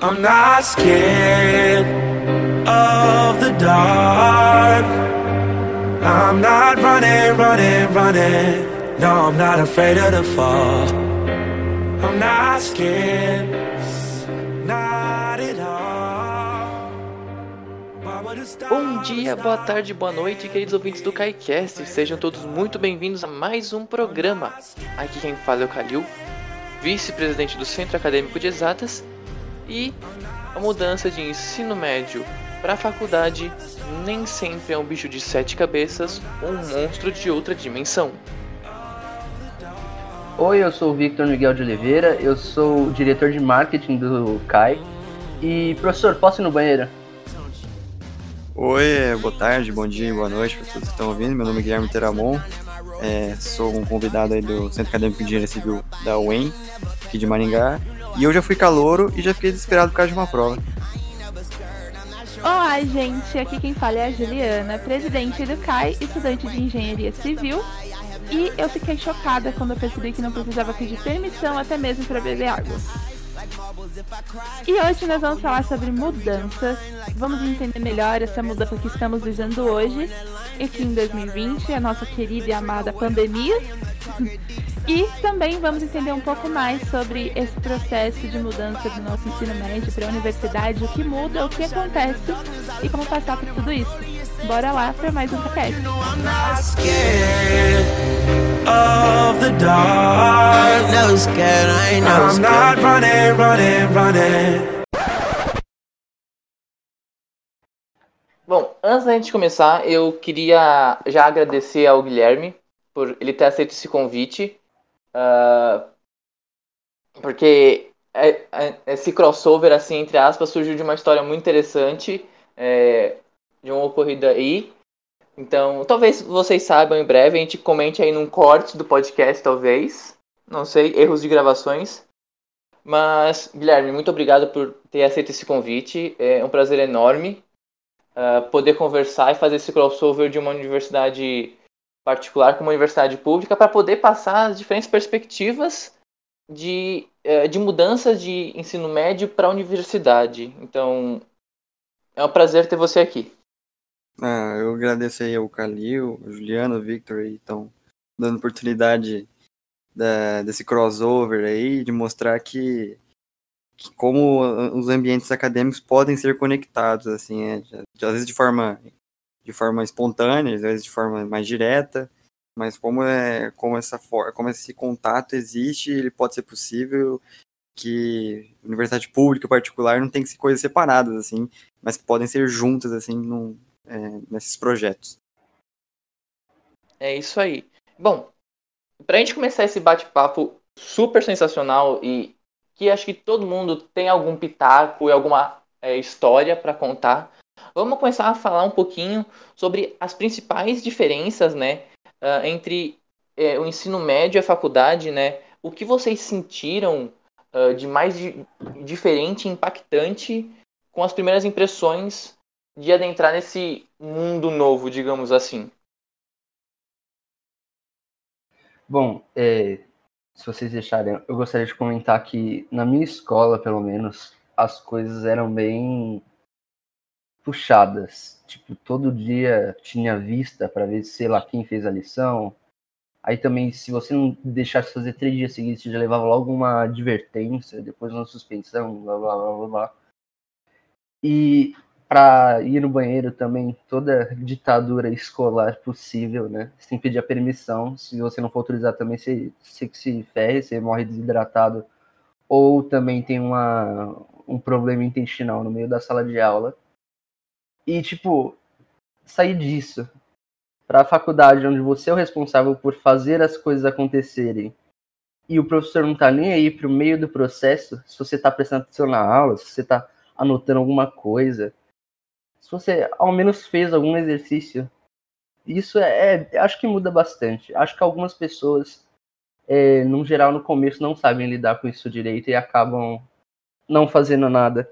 I'm not scared of the dark. I'm not running, running, running. No, I'm not afraid of the fall. I'm not scared, not at all. Bom dia, boa tarde, boa noite, queridos ouvintes do KaiCast. Sejam todos muito bem-vindos a mais um programa. Aqui quem fala é o Kalil, vice-presidente do Centro Acadêmico de Exatas. E a mudança de ensino médio para a faculdade nem sempre é um bicho de sete cabeças ou um monstro de outra dimensão. Oi, eu sou o Victor Miguel de Oliveira, eu sou o diretor de marketing do CAI. E, professor, posso ir no banheiro? Oi, boa tarde, bom dia, boa noite para todos que estão ouvindo. Meu nome é Guilherme Teramon, é, sou um convidado aí do Centro Acadêmico de Engenharia Civil da UEM, aqui de Maringá. E eu já fui calouro e já fiquei desesperado por causa de uma prova. Olá, gente. Aqui quem fala é a Juliana, presidente do CAI, estudante de engenharia civil. E eu fiquei chocada quando eu percebi que não precisava pedir permissão até mesmo para beber água. E hoje nós vamos falar sobre mudanças. Vamos entender melhor essa mudança que estamos vivendo hoje, aqui em 2020, a nossa querida e amada pandemia. E também vamos entender um pouco mais sobre esse processo de mudança do nosso ensino médio para a universidade, o que muda, o que acontece e como passar por tudo isso. Bora lá para mais um podcast. Of the dark. ain't no scared, I ain't no I'm scared. not running, running, running. Bom, antes da gente começar, eu queria já agradecer ao Guilherme por ele ter aceito esse convite. ah, porque é- é- esse crossover, assim, entre aspas, surgiu de uma história muito interessante, é, de uma ocorrida aí. Então, talvez vocês saibam em breve, a gente comente aí num corte do podcast, talvez. Não sei, erros de gravações. Mas, Guilherme, muito obrigado por ter aceito esse convite. É um prazer enorme ah, poder conversar e fazer esse crossover de uma universidade particular com uma universidade pública para poder passar as diferentes perspectivas de, eh, de mudanças de ensino médio para a universidade. Então, é um prazer ter você aqui. Ah, eu agradeço aí ao Calil, ao Juliano, ao Victor aí, dando oportunidade da- desse crossover aí, de mostrar que, que como os ambientes acadêmicos podem ser conectados, assim, é, de- de- às vezes de forma, de forma espontânea, às vezes de forma mais direta, mas como, é, como, essa, for- como esse contato existe, ele pode ser possível, que universidade pública particular não tem que ser coisas separadas, assim, mas que podem ser juntas, assim, num, é, nesses projetos. É isso aí. Bom, para a gente começar esse bate-papo super sensacional e que acho que todo mundo tem algum pitaco e alguma é, história para contar, vamos começar a falar um pouquinho sobre as principais diferenças, né, ah, entre é, o ensino médio e a faculdade, né? O que vocês sentiram ah, de mais di- diferente impactante com as primeiras impressões de adentrar nesse mundo novo, digamos assim? Bom, é, se vocês deixarem, eu gostaria de comentar que na minha escola, pelo menos, as coisas eram bem puxadas. Tipo, todo dia tinha vista para ver, sei lá, quem fez a lição. Aí também, se você não deixasse fazer três dias seguidos, você já levava logo uma advertência, depois uma suspensão, blá blá blá blá blá. E para ir no banheiro também, toda ditadura escolar possível, né? Sem pedir a permissão. Se você não for autorizar também, você, você se ferre, você morre desidratado. Ou também tem uma, um problema intestinal no meio da sala de aula. E, tipo, sair disso para a faculdade, onde você é o responsável por fazer as coisas acontecerem, e o professor não tá nem aí pro meio do processo, se você tá prestando atenção na aula, se você tá anotando alguma coisa, se você ao menos fez algum exercício, isso é, é- acho que muda bastante. Acho que algumas pessoas, é, no geral, no começo não sabem lidar com isso direito e acabam não fazendo nada.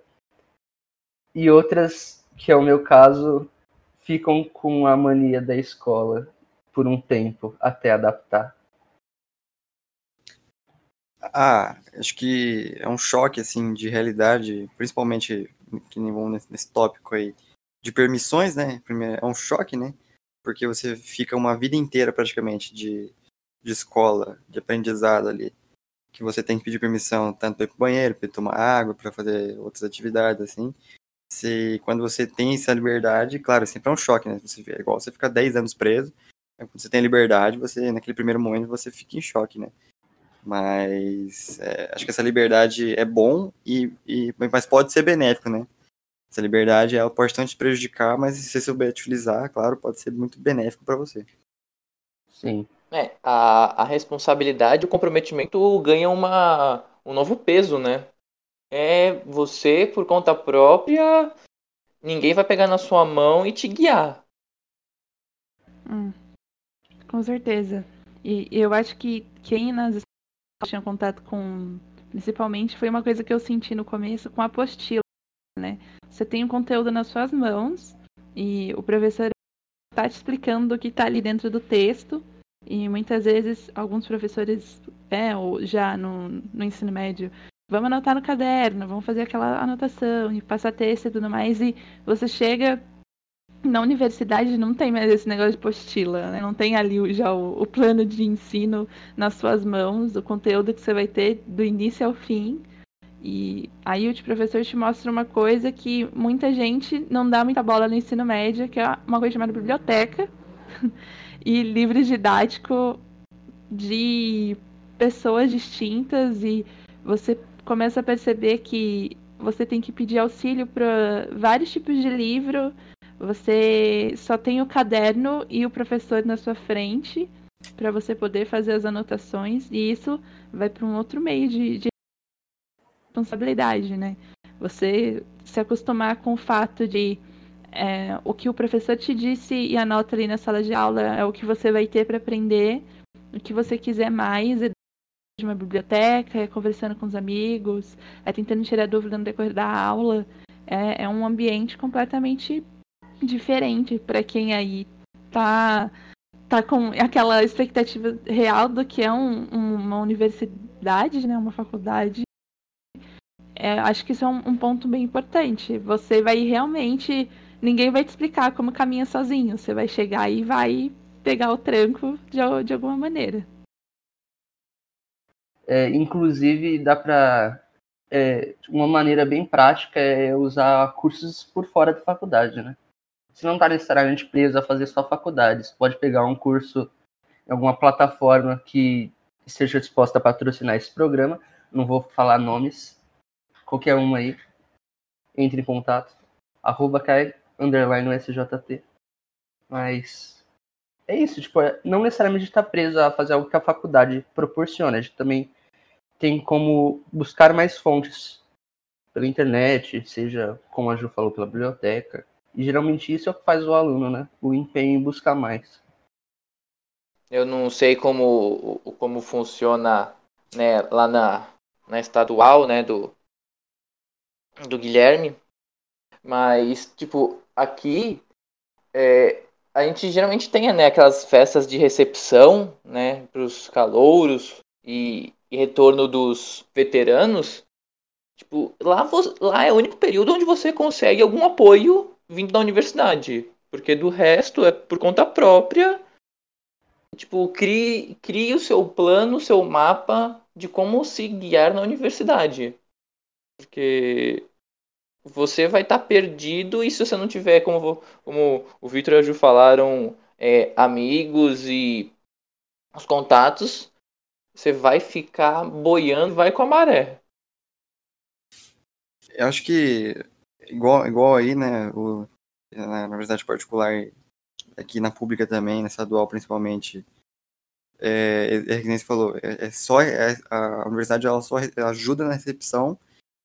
E outras, que é o meu caso, ficam com a mania da escola por um tempo até adaptar. Ah, acho que é um choque, assim, de realidade, principalmente, que nem nesse, nesse tópico aí, de permissões, né? Primeiro, é um choque, né? Porque você fica uma vida inteira, praticamente, de, de escola, de aprendizado ali, que você tem que pedir permissão tanto para ir pro banheiro, para tomar água, para fazer outras atividades, assim. Se, quando você tem essa liberdade, claro, sempre é um choque, né? Você, é igual você ficar 10 anos preso, quando você tem liberdade, você, naquele primeiro momento, você fica em choque, né? Mas é, acho que essa liberdade é bom, e, e, mas pode ser benéfico, né? Essa liberdade ela pode tanto te prejudicar, mas se você souber utilizar, claro, pode ser muito benéfico para você. Sim. É, a, a responsabilidade, o comprometimento ganha uma, um novo peso, né? É você, por conta própria, ninguém vai pegar na sua mão e te guiar. Hum, com certeza. E eu acho que quem nas tinha contato com, principalmente, foi uma coisa que eu senti no começo com a apostila, né? Você tem o conteúdo nas suas mãos e o professor está te explicando o que está ali dentro do texto e muitas vezes alguns professores, é, ou já no, no ensino médio, vamos anotar no caderno, vamos fazer aquela anotação e passar texto e tudo mais e você chega na universidade não tem mais esse negócio de apostila, né? Não tem ali já o, o, plano de ensino nas suas mãos, o conteúdo que você vai ter do início ao fim. E aí o professor te mostra uma coisa que muita gente não dá muita bola no ensino médio, que é uma coisa chamada biblioteca e livros didáticos de pessoas distintas. E você começa a perceber que você tem que pedir auxílio para vários tipos de livro. Você só tem o caderno e o professor na sua frente para você poder fazer as anotações. E isso vai para um outro meio de, de responsabilidade, né? Você se acostumar com o fato de é, o que o professor te disse e anota ali na sala de aula é o que você vai ter para aprender. O que você quiser mais é de uma biblioteca, é conversando com os amigos, é tentando tirar dúvida no decorrer da aula. É, é um ambiente completamente diferente para quem aí tá tá com aquela expectativa real do que é um, uma universidade, né, uma faculdade. É, acho que isso é um, um, ponto bem importante. Você vai realmente, ninguém vai te explicar como caminha sozinho. Você vai chegar e vai pegar o tranco de, de alguma maneira. É, inclusive dá para é, uma maneira bem prática é usar cursos por fora da faculdade, né? você não está necessariamente preso a fazer só faculdade. Você pode pegar um curso em alguma plataforma que esteja disposta a patrocinar esse programa. Não vou falar nomes. Qualquer um aí. Entre em contato. Arroba cai, underline SJT. Mas é isso, tipo, é, não necessariamente estar tá preso a fazer algo que a faculdade proporciona. A gente também tem como buscar mais fontes pela internet, seja, como a Ju falou, pela biblioteca. E geralmente isso é o que faz o aluno, né? O empenho em buscar mais. Eu não sei como, como funciona né, lá na, na estadual, né, do, do Guilherme. Mas, tipo, aqui é, a gente geralmente tem né, aquelas festas de recepção né, para os calouros e, e, retorno dos veteranos. Tipo, lá, lá é o único período onde você consegue algum apoio vindo da universidade. Porque do resto é por conta própria. Tipo, crie, crie o seu plano, o seu mapa de como se guiar na universidade. Porque você vai estar tá perdido e se você não tiver, como, como o Victor e a Ju falaram, é, amigos e os contatos, você vai ficar boiando, vai com a maré. Eu acho que igual, igual aí, né, o, na universidade particular, aqui na pública também, na estadual principalmente, é, é, é que você falou, é, é só, é, a universidade ela só ajuda na recepção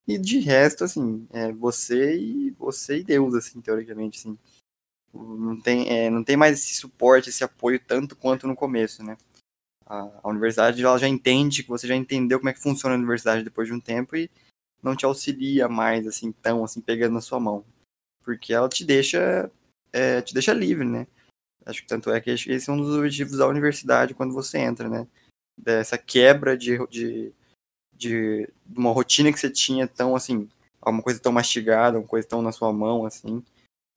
e de resto, assim, é você e você e Deus, assim, teoricamente, assim. Não tem, é, não tem mais esse suporte, esse apoio tanto quanto no começo, né? A, a universidade ela já entende que você já entendeu como é que funciona a universidade depois de um tempo e não te auxilia mais, assim, tão, assim, pegando na sua mão. Porque ela te deixa, é, te deixa livre, né? Acho que tanto é que esse é um dos objetivos da universidade quando você entra, né? Dessa quebra de, de, de, uma rotina que você tinha tão assim, uma coisa tão mastigada, uma coisa tão na sua mão, assim.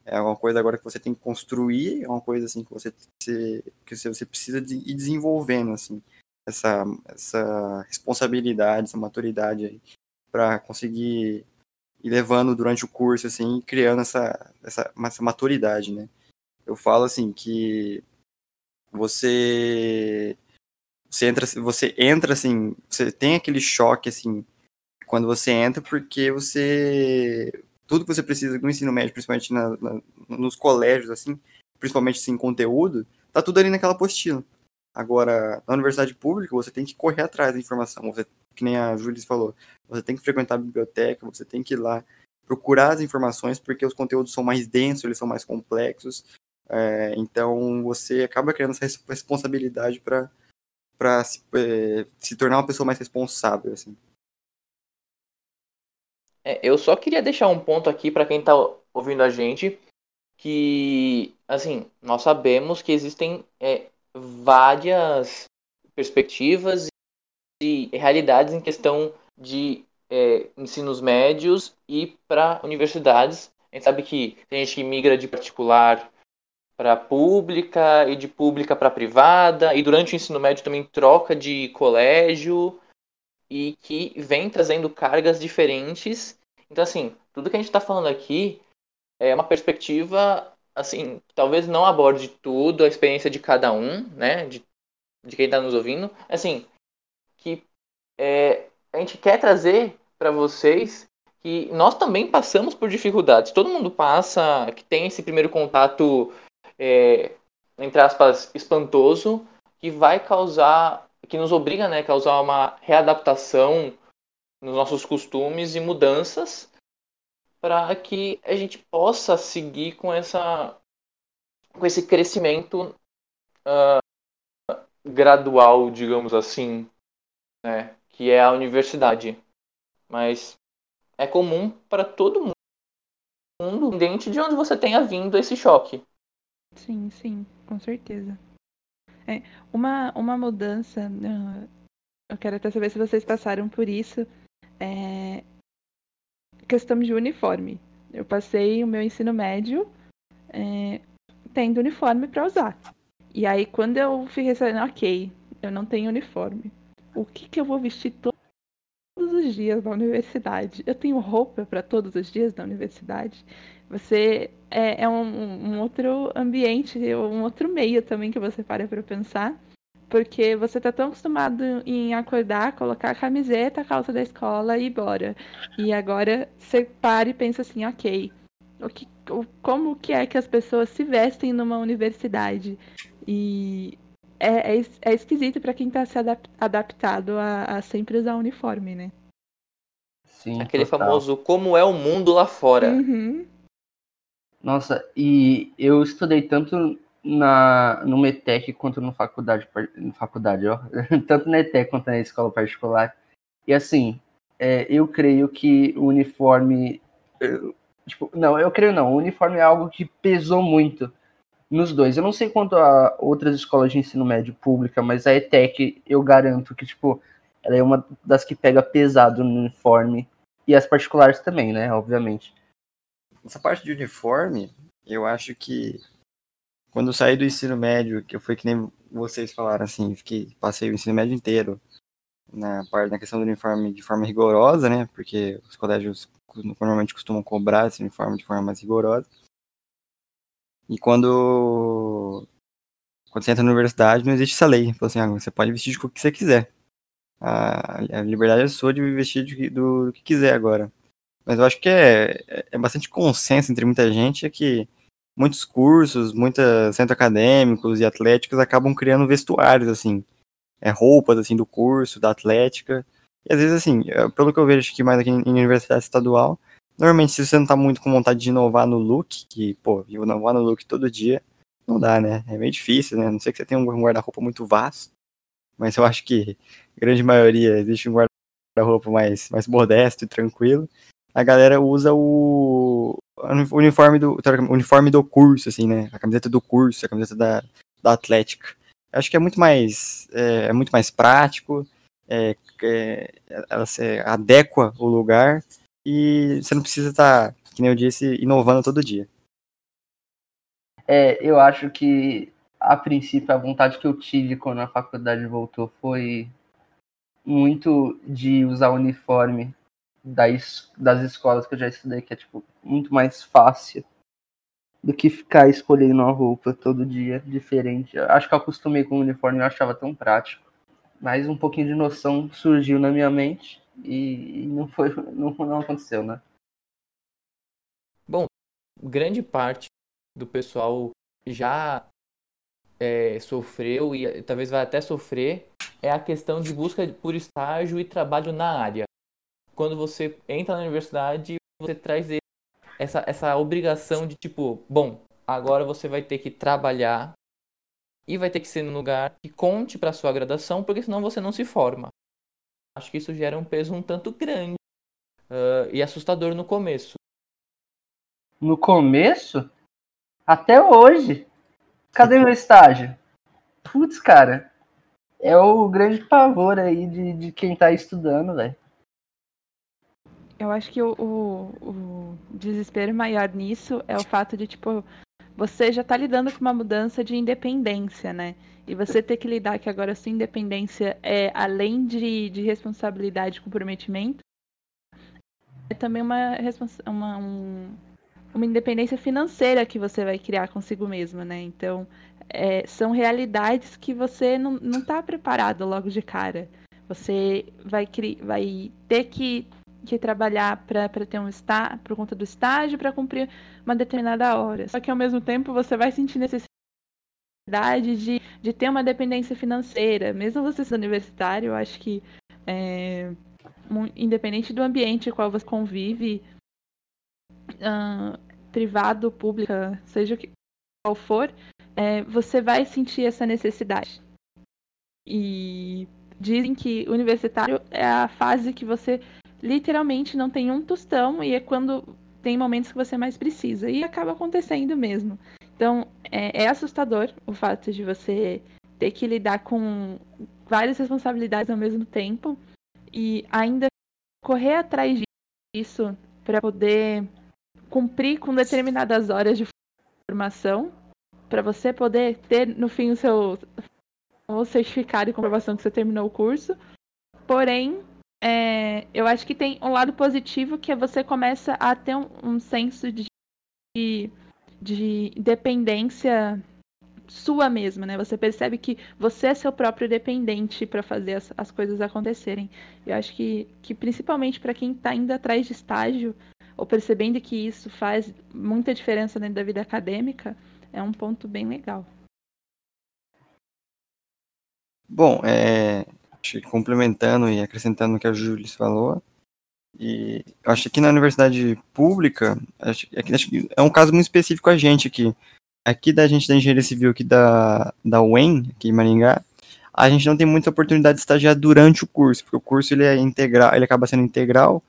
É uma coisa agora que você tem que construir, é uma coisa assim que você, que você precisa de ir desenvolvendo, assim, essa, essa responsabilidade, essa maturidade aí, para conseguir ir levando durante o curso, assim, criando essa, essa, essa maturidade, né? Eu falo assim que você você entra, você entra assim, você tem aquele choque assim quando você entra porque você tudo que você precisa no ensino médio, principalmente na, na, nos colégios assim, principalmente assim, conteúdo, tá tudo ali naquela apostila. Agora, na universidade pública, você tem que correr atrás da informação. Você, que nem a Júlia falou, você tem que frequentar a biblioteca, você tem que ir lá procurar as informações, porque os conteúdos são mais densos, eles são mais complexos. É, então, você acaba criando essa responsabilidade para para se, é, se tornar uma pessoa mais responsável, assim. É, eu só queria deixar um ponto aqui para quem está ouvindo a gente, que, assim, nós sabemos que existem é, várias perspectivas e realidades em questão de é, ensinos médios e para universidades. A gente sabe que tem gente que migra de particular para pública e de pública para privada, e durante o ensino médio também troca de colégio e que vem trazendo cargas diferentes. Então, assim, tudo que a gente está falando aqui é uma perspectiva, assim, talvez não aborde tudo, a experiência de cada um, né, de, de quem está nos ouvindo, assim, que é, a gente quer trazer para vocês que nós também passamos por dificuldades. Todo mundo passa, que tem esse primeiro contato é, entre aspas, espantoso, que vai causar, que nos obriga né, a causar uma readaptação nos nossos costumes e mudanças para que a gente possa seguir com essa com esse crescimento uh, gradual, digamos assim, né, que é a universidade. Mas é comum para todo mundo, independente de onde você tenha vindo esse choque. Sim, sim, com certeza. É, uma, uma mudança, uh, eu quero até saber se vocês passaram por isso, é questão de uniforme. Eu passei o meu ensino médio é, tendo uniforme para usar. E aí, quando eu fiquei sabendo, ok, eu não tenho uniforme, o que, que eu vou vestir todos os dias na universidade? Eu tenho roupa para todos os dias na universidade? Você é, é um, um, outro ambiente, um outro meio também que você para para pensar. Porque você tá tão acostumado em acordar, colocar a camiseta, a calça da escola e ir embora. E agora você para e pensa assim, ok, o que, o, como que é que as pessoas se vestem numa universidade? E é, é, é esquisito para quem tá se adap adaptado a, a, sempre usar uniforme, né? Sim, Aquele total. famoso como é o mundo lá fora. Uhum. Nossa, e eu estudei tanto na, no METEC quanto no faculdade, no faculdade, ó. tanto na ETEC quanto na escola particular. E assim, é, eu creio que o uniforme. Eu, tipo, não, eu creio não. O uniforme é algo que pesou muito nos dois. Eu não sei quanto a outras escolas de ensino médio pública, mas a ETEC eu garanto que, tipo, ela é uma das que pega pesado no uniforme. E as particulares também, né? Obviamente. Essa parte de uniforme, eu acho que quando eu saí do ensino médio, que foi que nem vocês falaram assim, fiquei, passei o ensino médio inteiro na parte na questão do uniforme de forma rigorosa, né? Porque os colégios normalmente costumam cobrar esse uniforme de forma mais rigorosa. E quando quando você entra na universidade, não existe essa lei. Assim, ah, você pode vestir o que você quiser. A, a liberdade é sua de vestir de, do, do que quiser agora. Mas eu acho que é, é bastante consenso entre muita gente é que muitos cursos, muitos centros acadêmicos e atléticos acabam criando vestuários, assim, é, roupas, assim, do curso, da atlética. E às vezes, assim, pelo que eu vejo aqui mais aqui em universidade estadual, normalmente se você não tá muito com vontade de inovar no look, que, pô, inovar no look todo dia, não dá, né? É meio difícil, né? A não sei que você tenha um guarda-roupa muito vasto, mas eu acho que grande maioria existe um guarda-roupa mais, mais modesto e tranquilo a galera usa o uniforme do, uniforme do curso, assim, né? A camiseta do curso, a camiseta da, da Atlética. Acho que é muito mais, é, é muito mais prático é, é, ela se adequa o lugar e você não precisa estar, tá, que nem eu disse, inovando todo dia. É, eu acho que a princípio a vontade que eu tive quando a faculdade voltou foi muito de usar o uniforme das, das escolas que eu já estudei, que é tipo muito mais fácil do que ficar escolhendo uma roupa todo dia diferente. Eu acho que eu acostumei com o uniforme eu achava tão prático. Mas um pouquinho de noção surgiu na minha mente e não foi não, não aconteceu, né? Bom, grande parte do pessoal já é, sofreu e talvez vai até sofrer é a questão de busca por estágio e trabalho na área. Quando você entra na universidade, você traz essa, essa obrigação de tipo, bom, agora você vai ter que trabalhar e vai ter que ser num lugar que conte para sua graduação, porque senão você não se forma. Acho que isso gera um peso um tanto grande uh, e assustador no começo. No começo? Até hoje. Cadê meu estágio? Putz, cara. É o grande pavor aí de, de quem tá estudando, velho. Eu acho que o, o, o, desespero maior nisso é o fato de, tipo, você já tá lidando com uma mudança de independência, né? E você ter que lidar que agora sua independência é além de, de responsabilidade e comprometimento, é também uma, uma, um, uma independência financeira que você vai criar consigo mesmo, né? Então, é, são realidades que você não, não tá preparado logo de cara. Você vai, vai ter que, que trabalhar para ter um estágio, por conta do estágio, para cumprir uma determinada hora. Só que ao mesmo tempo você vai sentir necessidade de, de ter uma dependência financeira. Mesmo você sendo universitário, eu acho que é, independente do ambiente qual você convive, uh, privado, pública, seja qual for, é, você vai sentir essa necessidade. E dizem que universitário é a fase que você literalmente não tem um tostão e é quando tem momentos que você mais precisa. E acaba acontecendo mesmo. Então, é, é assustador o fato de você ter que lidar com várias responsabilidades ao mesmo tempo e ainda correr atrás disso para poder cumprir com determinadas horas de formação para você poder ter no fim o seu o certificado e comprovação que você terminou o curso. Porém, é, eu acho que tem um lado positivo que é você começa a ter um, um senso de, de dependência sua mesma, né? Você percebe que você é seu próprio dependente para fazer as, as, coisas acontecerem. Eu acho que, que principalmente para quem está indo atrás de estágio, ou percebendo que isso faz muita diferença dentro da vida acadêmica, é um ponto bem legal. Bom, é, complementando e acrescentando o que a Júlia falou, e acho que na universidade pública, acho, acho que é um caso muito específico a gente aqui. Aqui da gente da engenharia civil aqui da, da UEM, aqui em Maringá, a gente não tem muita oportunidade de estagiar durante o curso, porque o curso ele é integral, ele acaba sendo integral,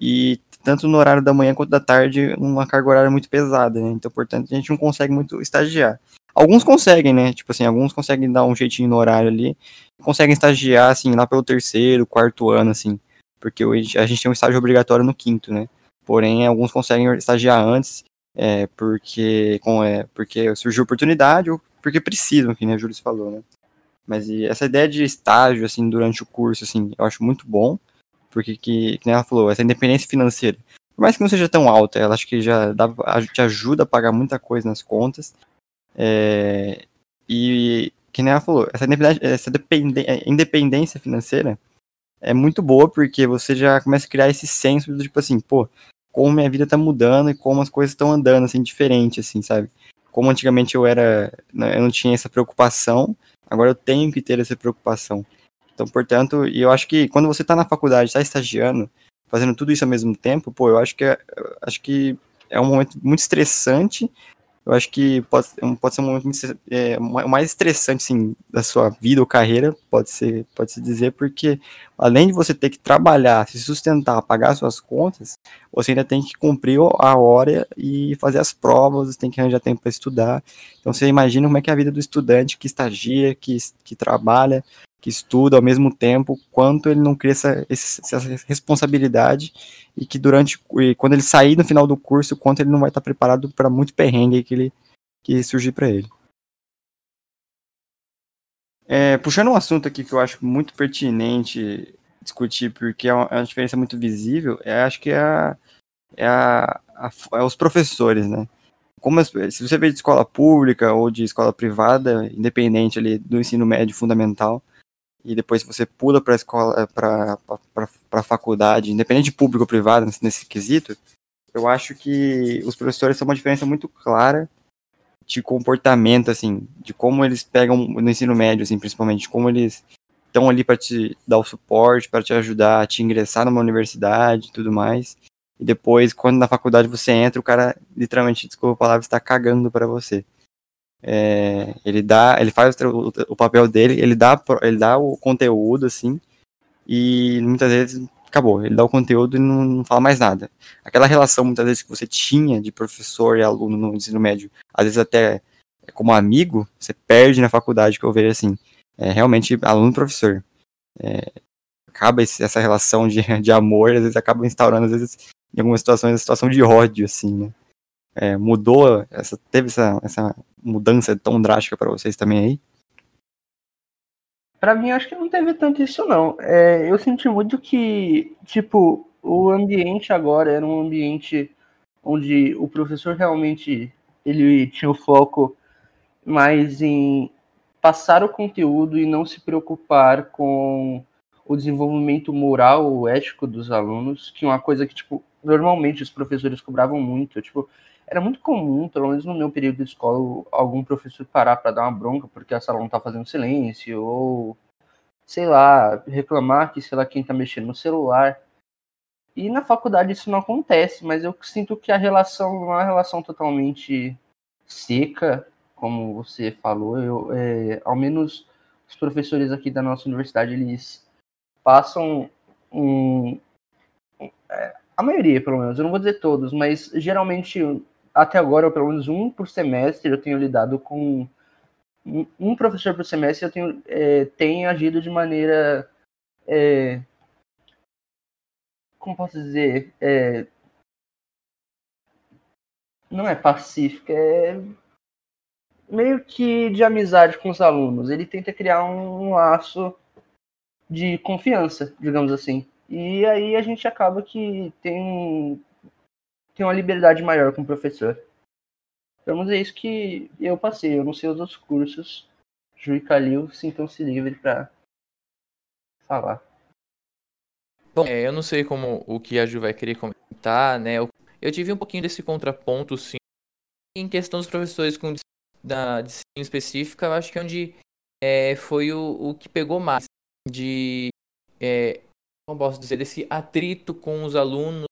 e tanto no horário da manhã quanto da tarde, uma carga horária muito pesada, né? Então, portanto, a gente não consegue muito estagiar. Alguns conseguem, né? Tipo assim, alguns conseguem dar um jeitinho no horário ali, conseguem estagiar, assim, lá pelo terceiro, quarto ano, assim, porque hoje a gente tem um estágio obrigatório no quinto, né? Porém, alguns conseguem estagiar antes, é, porque, com, é, porque surgiu oportunidade ou porque precisam, que né, a Júlia falou, né? Mas essa ideia de estágio, assim, durante o curso, assim, eu acho muito bom, porque, que, que ela falou, essa independência financeira, por mais que não seja tão alta, ela acho que já dá, te ajuda a pagar muita coisa nas contas. É, e, que nem ela falou, essa, essa é, independência financeira é muito boa, porque você já começa a criar esse senso do tipo assim, pô, como minha vida tá mudando e como as coisas estão andando, assim, diferente, assim, sabe? Como antigamente eu era, né, eu não tinha essa preocupação, agora eu tenho que ter essa preocupação. Então, portanto, e eu acho que quando você está na faculdade, está estagiando, fazendo tudo isso ao mesmo tempo, pô, eu acho que é, acho que é um momento muito estressante. Eu acho que pode, pode ser um momento muito, é, mais estressante, assim, da sua vida ou carreira, pode ser, pode se dizer, porque além de você ter que trabalhar, se sustentar, pagar suas contas, você ainda tem que cumprir a hora e fazer as provas, tem que arranjar tempo para estudar. Então, você imagina como é que é a vida do estudante que estagia, que, que trabalha, que estuda ao mesmo tempo, quanto ele não cria essa, essa responsabilidade e que durante, e quando ele sair no final do curso, quanto ele não vai estar preparado para muito perrengue que ele que surgir para ele. É, puxando um assunto aqui que eu acho muito pertinente discutir, porque é uma, é uma diferença muito visível, é, acho que é, a, é, a, a, é os professores, né? Como as, se você veio de escola pública ou de escola privada, independente ali do ensino médio fundamental, e depois você pula para a escola, para a faculdade, independente de público ou privado nesse, nesse quesito, eu acho que os professores são uma diferença muito clara de comportamento, assim, de como eles pegam no ensino médio, assim, principalmente, como eles estão ali para te dar o suporte, para te ajudar a te ingressar numa universidade e tudo mais. E depois, quando na faculdade você entra, o cara literalmente, desculpa a palavra, está cagando para você. É, ele dá, ele faz o, o, papel dele, ele dá, ele dá o conteúdo assim, e muitas vezes acabou. Ele dá o conteúdo e não, não, fala mais nada. Aquela relação muitas vezes que você tinha de professor e aluno no ensino médio, às vezes até como amigo, você perde na faculdade, que eu vejo assim. É, realmente aluno-professor. É, acaba esse, essa relação de, de amor, às vezes acaba instaurando, às vezes, em algumas situações, a situação de ódio, assim, né? É, mudou, essa, teve essa, essa mudança tão drástica para vocês também aí? Para mim, acho que não teve tanto isso, não. É, eu senti muito que, tipo, o ambiente agora era um ambiente onde o professor realmente ele tinha o foco mais em passar o conteúdo e não se preocupar com o desenvolvimento moral ou ético dos alunos, que é uma coisa que, tipo, normalmente os professores cobravam muito. Tipo, era muito comum, pelo menos no meu período de escola, algum professor parar para dar uma bronca porque a sala não tá fazendo silêncio, ou sei lá, reclamar que sei lá quem tá mexendo no celular. E na faculdade isso não acontece, mas eu sinto que a relação não é uma relação totalmente seca, como você falou. Eu, é, ao menos os professores aqui da nossa universidade, eles passam um, é, a maioria, pelo menos, eu não vou dizer todos, mas geralmente até agora, pelo menos um por semestre, eu tenho lidado com um professor por semestre, eu tenho é, tem agido de maneira é, como posso dizer, é, não é pacífica, é meio que de amizade com os alunos. Ele tenta criar um laço de confiança, digamos assim. E aí a gente acaba que tem tem uma liberdade maior com o professor. Vamos é isso que eu passei. Eu não sei os outros cursos. Ju e Calil sintam-se livres para falar. Bom, é, eu não sei como o que a Ju vai querer comentar, né? Eu, eu tive um pouquinho desse contraponto, sim. Em questão dos professores com da disciplina específica, eu acho que onde é, foi o, o que pegou mais de, é, como posso dizer, desse atrito com os alunos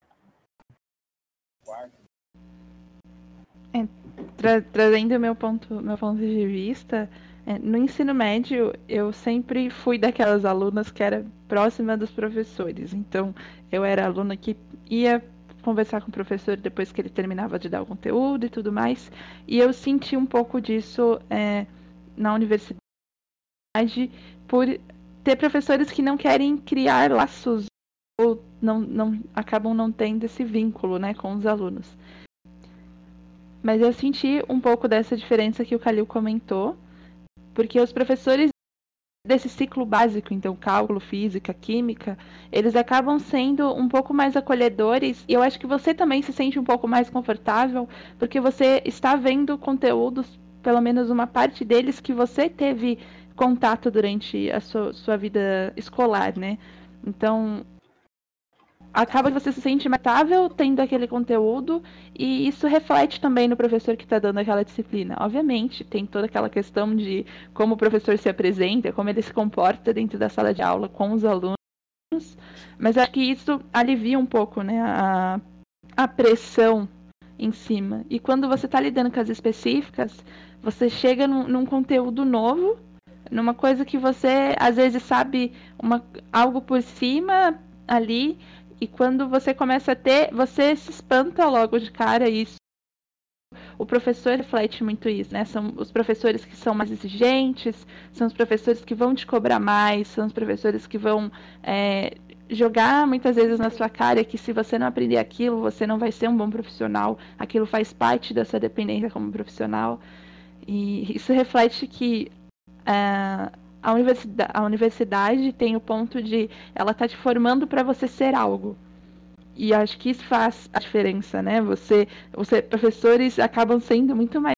tra trazendo meu ponto, meu ponto de vista, é, no ensino médio eu sempre fui daquelas alunas que era próxima dos professores. Então eu era aluna que ia conversar com o professor depois que ele terminava de dar o conteúdo e tudo mais. E eu senti um pouco disso é, na universidade por ter professores que não querem criar laços ou não, não acabam não tendo esse vínculo né, com os alunos. Mas eu senti um pouco dessa diferença que o Calil comentou, porque os professores desse ciclo básico, então cálculo, física, química, eles acabam sendo um pouco mais acolhedores e eu acho que você também se sente um pouco mais confortável porque você está vendo conteúdos, pelo menos uma parte deles que você teve contato durante a sua, sua vida escolar, né? Então, acaba que você se sente matável tendo aquele conteúdo e isso reflete também no professor que está dando aquela disciplina. Obviamente, tem toda aquela questão de como o professor se apresenta, como ele se comporta dentro da sala de aula com os alunos, mas acho que isso alivia um pouco né, a, a pressão em cima. E quando você está lidando com as específicas, você chega num, num conteúdo novo, numa coisa que você às vezes sabe uma, algo por cima ali, e quando você começa a ter, você se espanta logo de cara isso. o professor reflete muito isso, né? São os professores que são mais exigentes, são os professores que vão te cobrar mais, são os professores que vão é, jogar muitas vezes na sua cara que se você não aprender aquilo, você não vai ser um bom profissional. Aquilo faz parte da sua dependência como profissional. E isso reflete que uh, a, universidade, a universidade tem o ponto de ela tá te formando para você ser algo. E acho que isso faz a diferença, né? Você, você professores acabam sendo muito mais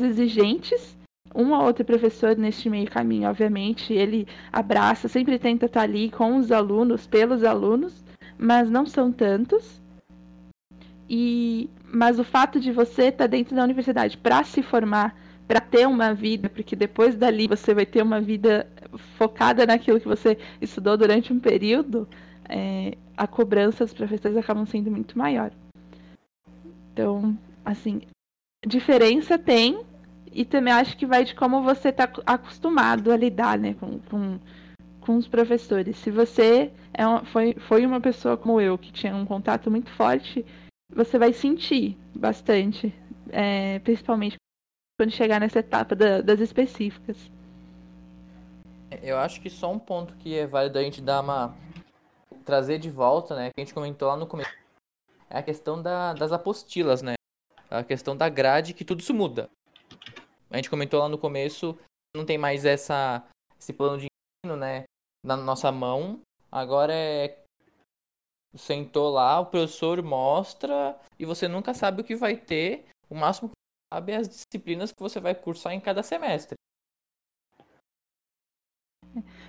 exigentes um ou outro professor neste meio caminho, obviamente, ele abraça, sempre tenta estar ali com os alunos, pelos alunos, mas não são tantos. E mas o fato de você estar dentro da universidade para se formar, para ter uma vida, porque depois dali você vai ter uma vida focada naquilo que você estudou durante um período, é, a cobrança dos professores acabam sendo muito maior. Então, assim, diferença tem, e também acho que vai de como você está acostumado a lidar né, com, com, com os professores. Se você é uma, foi, foi uma pessoa como eu, que tinha um contato muito forte, você vai sentir bastante, é, principalmente quando chegar nessa etapa da, das específicas. Eu acho que só um ponto que é válido a gente dar uma. trazer de volta, né? Que a gente comentou lá no começo. É a questão da, das apostilas, né? A questão da grade, que tudo isso muda. A gente comentou lá no começo, não tem mais essa, esse plano de ensino, né, na nossa mão. Agora é sentou lá, o professor mostra e você nunca sabe o que vai ter. O máximo sabe as disciplinas que você vai cursar em cada semestre.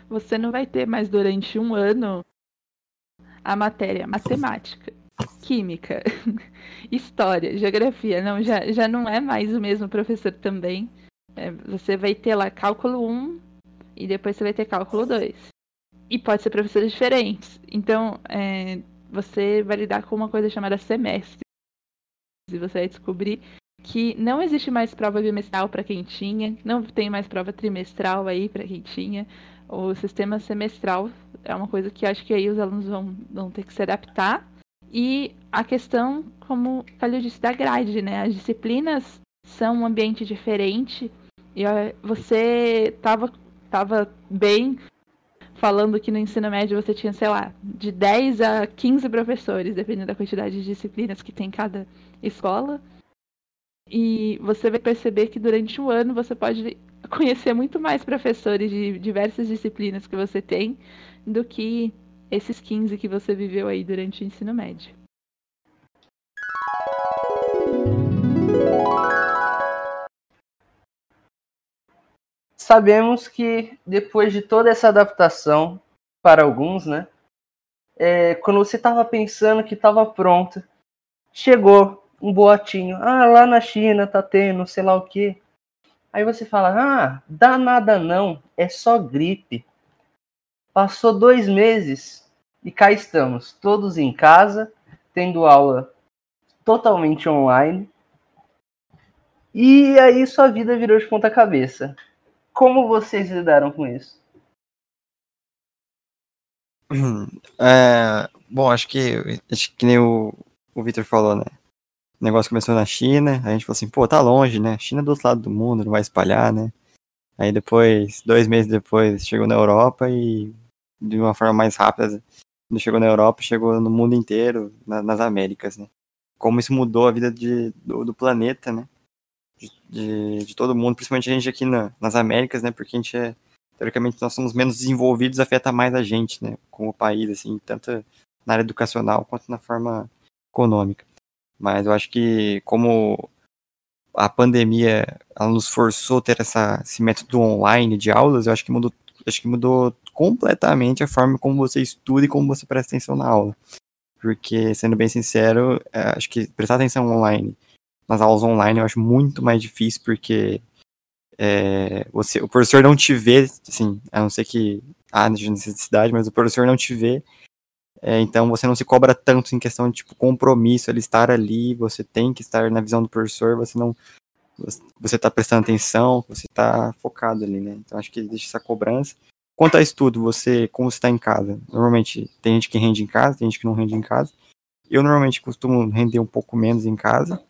Você não vai ter mais durante um ano a matéria matemática, química, história, geografia. Não, já, já não é mais o mesmo professor também. É, você vai ter lá cálculo 1 e depois você vai ter cálculo 2. E pode ser professores diferentes. Então, é, você vai lidar com uma coisa chamada semestre. E você vai descobrir que não existe mais prova bimestral para quem tinha, não tem mais prova trimestral aí para quem tinha. O sistema semestral é uma coisa que acho que aí os alunos vão, vão ter que se adaptar. E a questão, como Calil disse, da grade, né? As disciplinas são um ambiente diferente. E você estava tava bem falando que no ensino médio você tinha, sei lá, de 10 a 15 professores, dependendo da quantidade de disciplinas que tem em cada escola. E você vai perceber que durante um ano você pode conhecer muito mais professores de diversas disciplinas que você tem do que esses 15 que você viveu aí durante o ensino médio. Sabemos que depois de toda essa adaptação, para alguns, né? É, quando você estava pensando que estava pronto, chegou um boatinho. Ah, lá na China tá tendo sei lá o que. Aí você fala, ah, dá nada não, é só gripe. Passou dois meses e cá estamos, todos em casa, tendo aula totalmente online. E aí sua vida virou de ponta cabeça. Como vocês lidaram com isso? É, bom, acho que, acho que nem o, o Victor falou, né? O negócio começou na China, a gente falou assim, pô, tá longe, né? China é do outro lado do mundo, não vai espalhar, né? Aí depois, dois meses depois, chegou na Europa e de uma forma mais rápida, quando chegou na Europa, chegou no mundo inteiro, na, nas Américas, né? Como isso mudou a vida de, do, do planeta, né? De, de, de, todo mundo, principalmente a gente aqui na, nas Américas, né? Porque a gente é, teoricamente, nós somos menos desenvolvidos, afeta mais a gente, né? Como país, assim, tanto na área educacional quanto na forma econômica. Mas eu acho que como a pandemia ela nos forçou a ter essa, esse método online de aulas, eu acho que mudou, acho que mudou completamente a forma como você estuda e como você presta atenção na aula. Porque, sendo bem sincero, é, acho que prestar atenção online, nas aulas online, eu acho muito mais difícil, porque é, você, o professor não te vê, assim, a não ser que há necessidade, mas o professor não te vê, é, então você não se cobra tanto em questão de tipo, compromisso, ele estar ali, você tem que estar na visão do professor, você não. Você está prestando atenção, você está focado ali, né? Então acho que deixa essa cobrança. Quanto a estudo, você, como você está em casa? Normalmente tem gente que rende em casa, tem gente que não rende em casa. Eu normalmente costumo render um pouco menos em casa.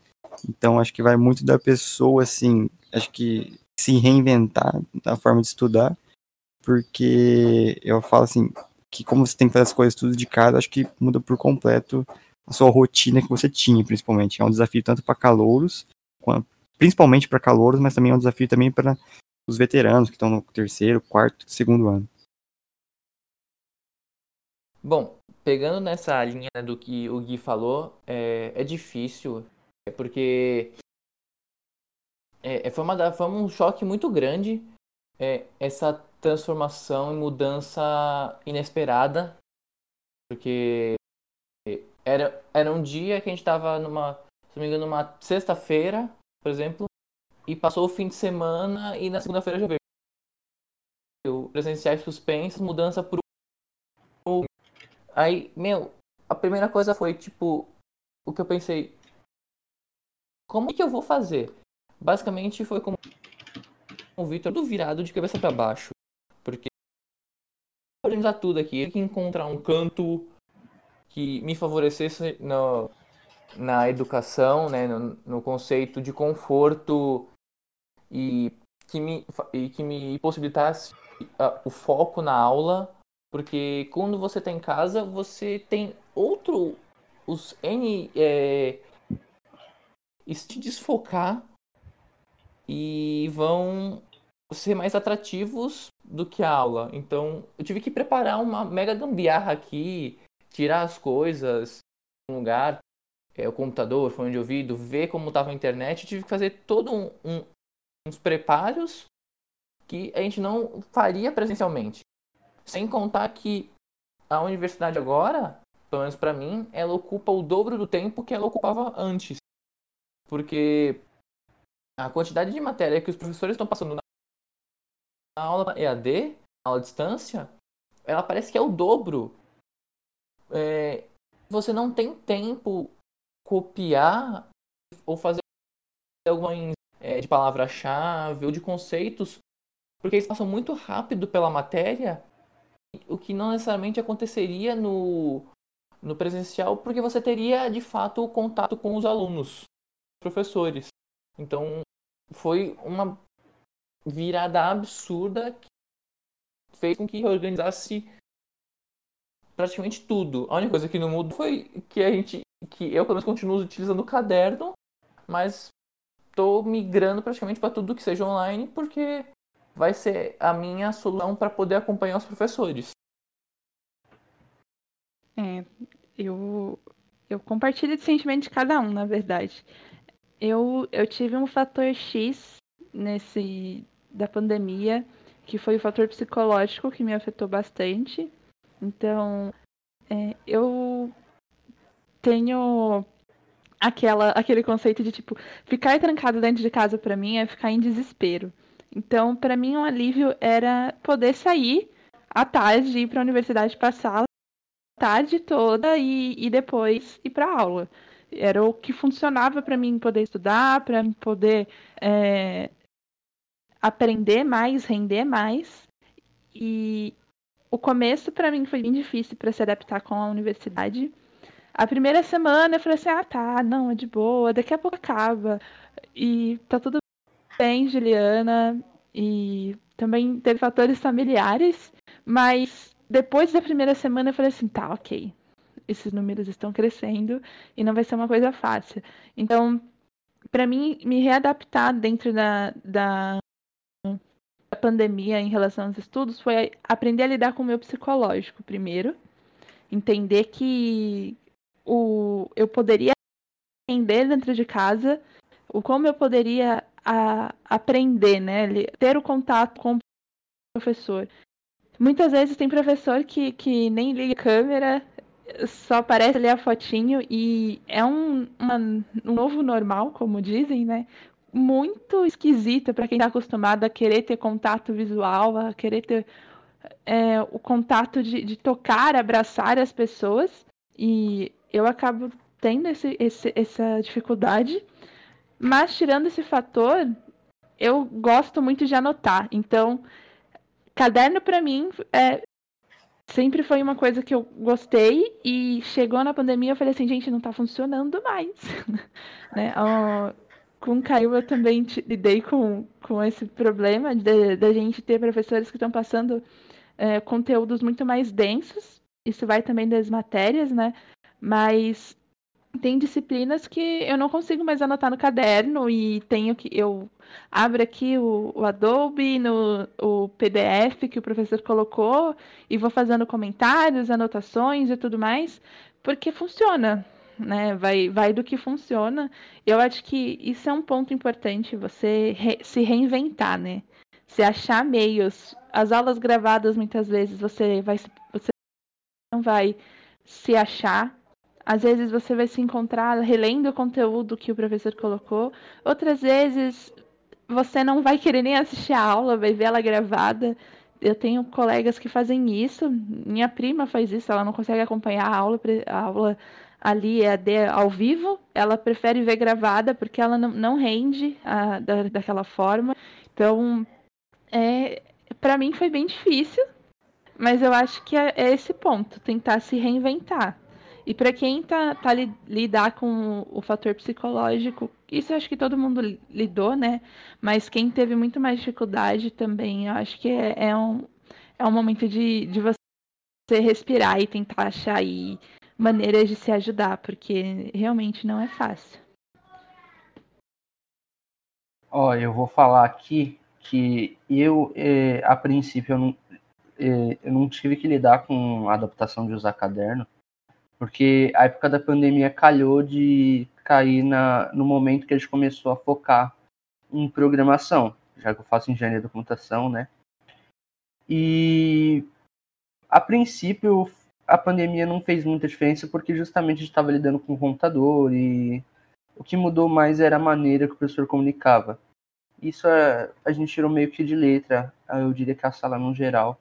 Então, acho que vai muito da pessoa, assim, acho que se reinventar na forma de estudar, porque eu falo assim, que como você tem que fazer as coisas tudo de casa, acho que muda por completo a sua rotina que você tinha, principalmente. É um desafio tanto para calouros, principalmente para calouros, mas também é um desafio também para os veteranos que estão no terceiro, quarto, segundo ano. Bom, pegando nessa linha do que o Gui falou, é, é difícil, é porque é, é foi, uma, foi um choque muito grande é, essa transformação e mudança inesperada, porque era, era um dia que a gente estava numa, se não me engano, numa sexta-feira, por exemplo, e passou o fim de semana e na segunda-feira já veio presenciais suspensos, mudança pro Aí, meu, a primeira coisa foi, tipo, o que eu pensei. Como que eu vou fazer? Basicamente foi como o Victor do virado de cabeça para baixo. Porque organizar tudo aqui, eu que encontrar um canto que me favorecesse no, na educação, né, no, no conceito de conforto e que me, e que me possibilitasse uh, o foco na aula porque quando você está em casa, você tem outro. Os N. É, se desfocar e vão ser mais atrativos do que a aula. Então, eu tive que preparar uma mega gambiarra aqui, tirar as coisas um lugar, é, o computador, fone de ouvido, ver como estava a internet. Eu tive que fazer todo um, um, uns preparos que a gente não faria presencialmente. Sem contar que a universidade agora, pelo menos para mim, ela ocupa o dobro do tempo que ela ocupava antes. Porque a quantidade de matéria que os professores estão passando na aula EAD, na aula à distância, ela parece que é o dobro. É, você não tem tempo copiar ou fazer alguma é, de palavra-chave ou de conceitos, porque eles passam muito rápido pela matéria o que não necessariamente aconteceria no, no presencial, porque você teria de fato o contato com os alunos, professores. Então foi uma virada absurda que fez com que organizasse praticamente tudo. A única coisa que não mudou foi que a gente, que eu pelo menos continuo utilizando o caderno, mas estou migrando praticamente para tudo que seja online, porque vai ser a minha solução para poder acompanhar os professores. É, eu, eu compartilho esse sentimento de cada um, na verdade. Eu, eu tive um fator X nesse da pandemia, que foi o fator psicológico que me afetou bastante. Então, é, eu tenho aquela, aquele conceito de tipo, ficar trancado dentro de casa para mim é ficar em desespero. Então, para mim, um alívio era poder sair à tarde, ir para a universidade passar a tarde toda e, e depois ir para aula. Era o que funcionava para mim poder estudar, para poder é, aprender mais, render mais. E o começo para mim foi bem difícil para se adaptar com a universidade. A primeira semana eu falei assim: ah, tá, não, é de boa, daqui a pouco acaba. E tá tudo bem, Juliana, e também teve fatores familiares, mas depois da primeira semana eu falei assim, tá, ok, esses números estão crescendo e não vai ser uma coisa fácil. Então, para mim, me readaptar dentro da, da, da pandemia em relação aos estudos foi aprender a lidar com o meu psicológico primeiro, entender que o, eu poderia aprender dentro de casa, o como eu poderia a aprender, né? Ter o contato com o professor. Muitas vezes tem professor que, que nem liga a câmera, só aparece ali a fotinho e é um, uma, um novo normal, como dizem, né? Muito esquisito para quem está acostumado a querer ter contato visual, a querer ter é, o contato de, de tocar, abraçar as pessoas. E eu acabo tendo esse, esse, essa dificuldade. Mas tirando esse fator, eu gosto muito de anotar. Então, caderno para mim é sempre foi uma coisa que eu gostei e chegou na pandemia eu falei assim, gente, não tá funcionando mais. né? Ó, com Caio eu também lidei com, com esse problema da gente ter professores que estão passando é, conteúdos muito mais densos. Isso vai também das matérias, né? Mas tem disciplinas que eu não consigo mais anotar no caderno e tenho que eu abro aqui o, o, Adobe no o PDF que o professor colocou e vou fazendo comentários, anotações e tudo mais, porque funciona, né? Vai vai do que funciona. Eu acho que isso é um ponto importante, você re, se reinventar, né? Se achar meios. As aulas gravadas muitas vezes você vai você não vai se achar às vezes você vai se encontrar relendo o conteúdo que o professor colocou. Outras vezes você não vai querer nem assistir a aula, vai ver ela gravada. Eu tenho colegas que fazem isso. Minha prima faz isso, ela não consegue acompanhar a aula, a aula ali é ao vivo, ela prefere ver gravada porque ela não, não rende a, da, daquela forma. Então, é, para mim foi bem difícil, mas eu acho que é, é esse ponto, tentar se reinventar. E para quem tá, tá li, lidar com o, o fator psicológico, isso eu acho que todo mundo lidou, né? Mas quem teve muito mais dificuldade também, eu acho que é, é um, é um momento de, de você respirar e tentar achar aí maneiras de se ajudar, porque realmente não é fácil. Ó, eu vou falar aqui que eu, eh, a princípio, eu não, eh, eu não tive que lidar com a adaptação de usar caderno, porque a época da pandemia calhou de cair na, no momento que a gente começou a focar em programação, já que eu faço engenharia da computação, né? E a princípio a pandemia não fez muita diferença porque justamente a gente estava lidando com o computador e o que mudou mais era a maneira que o professor comunicava. Isso é, a gente tirou meio que de letra, eu diria que a sala no geral.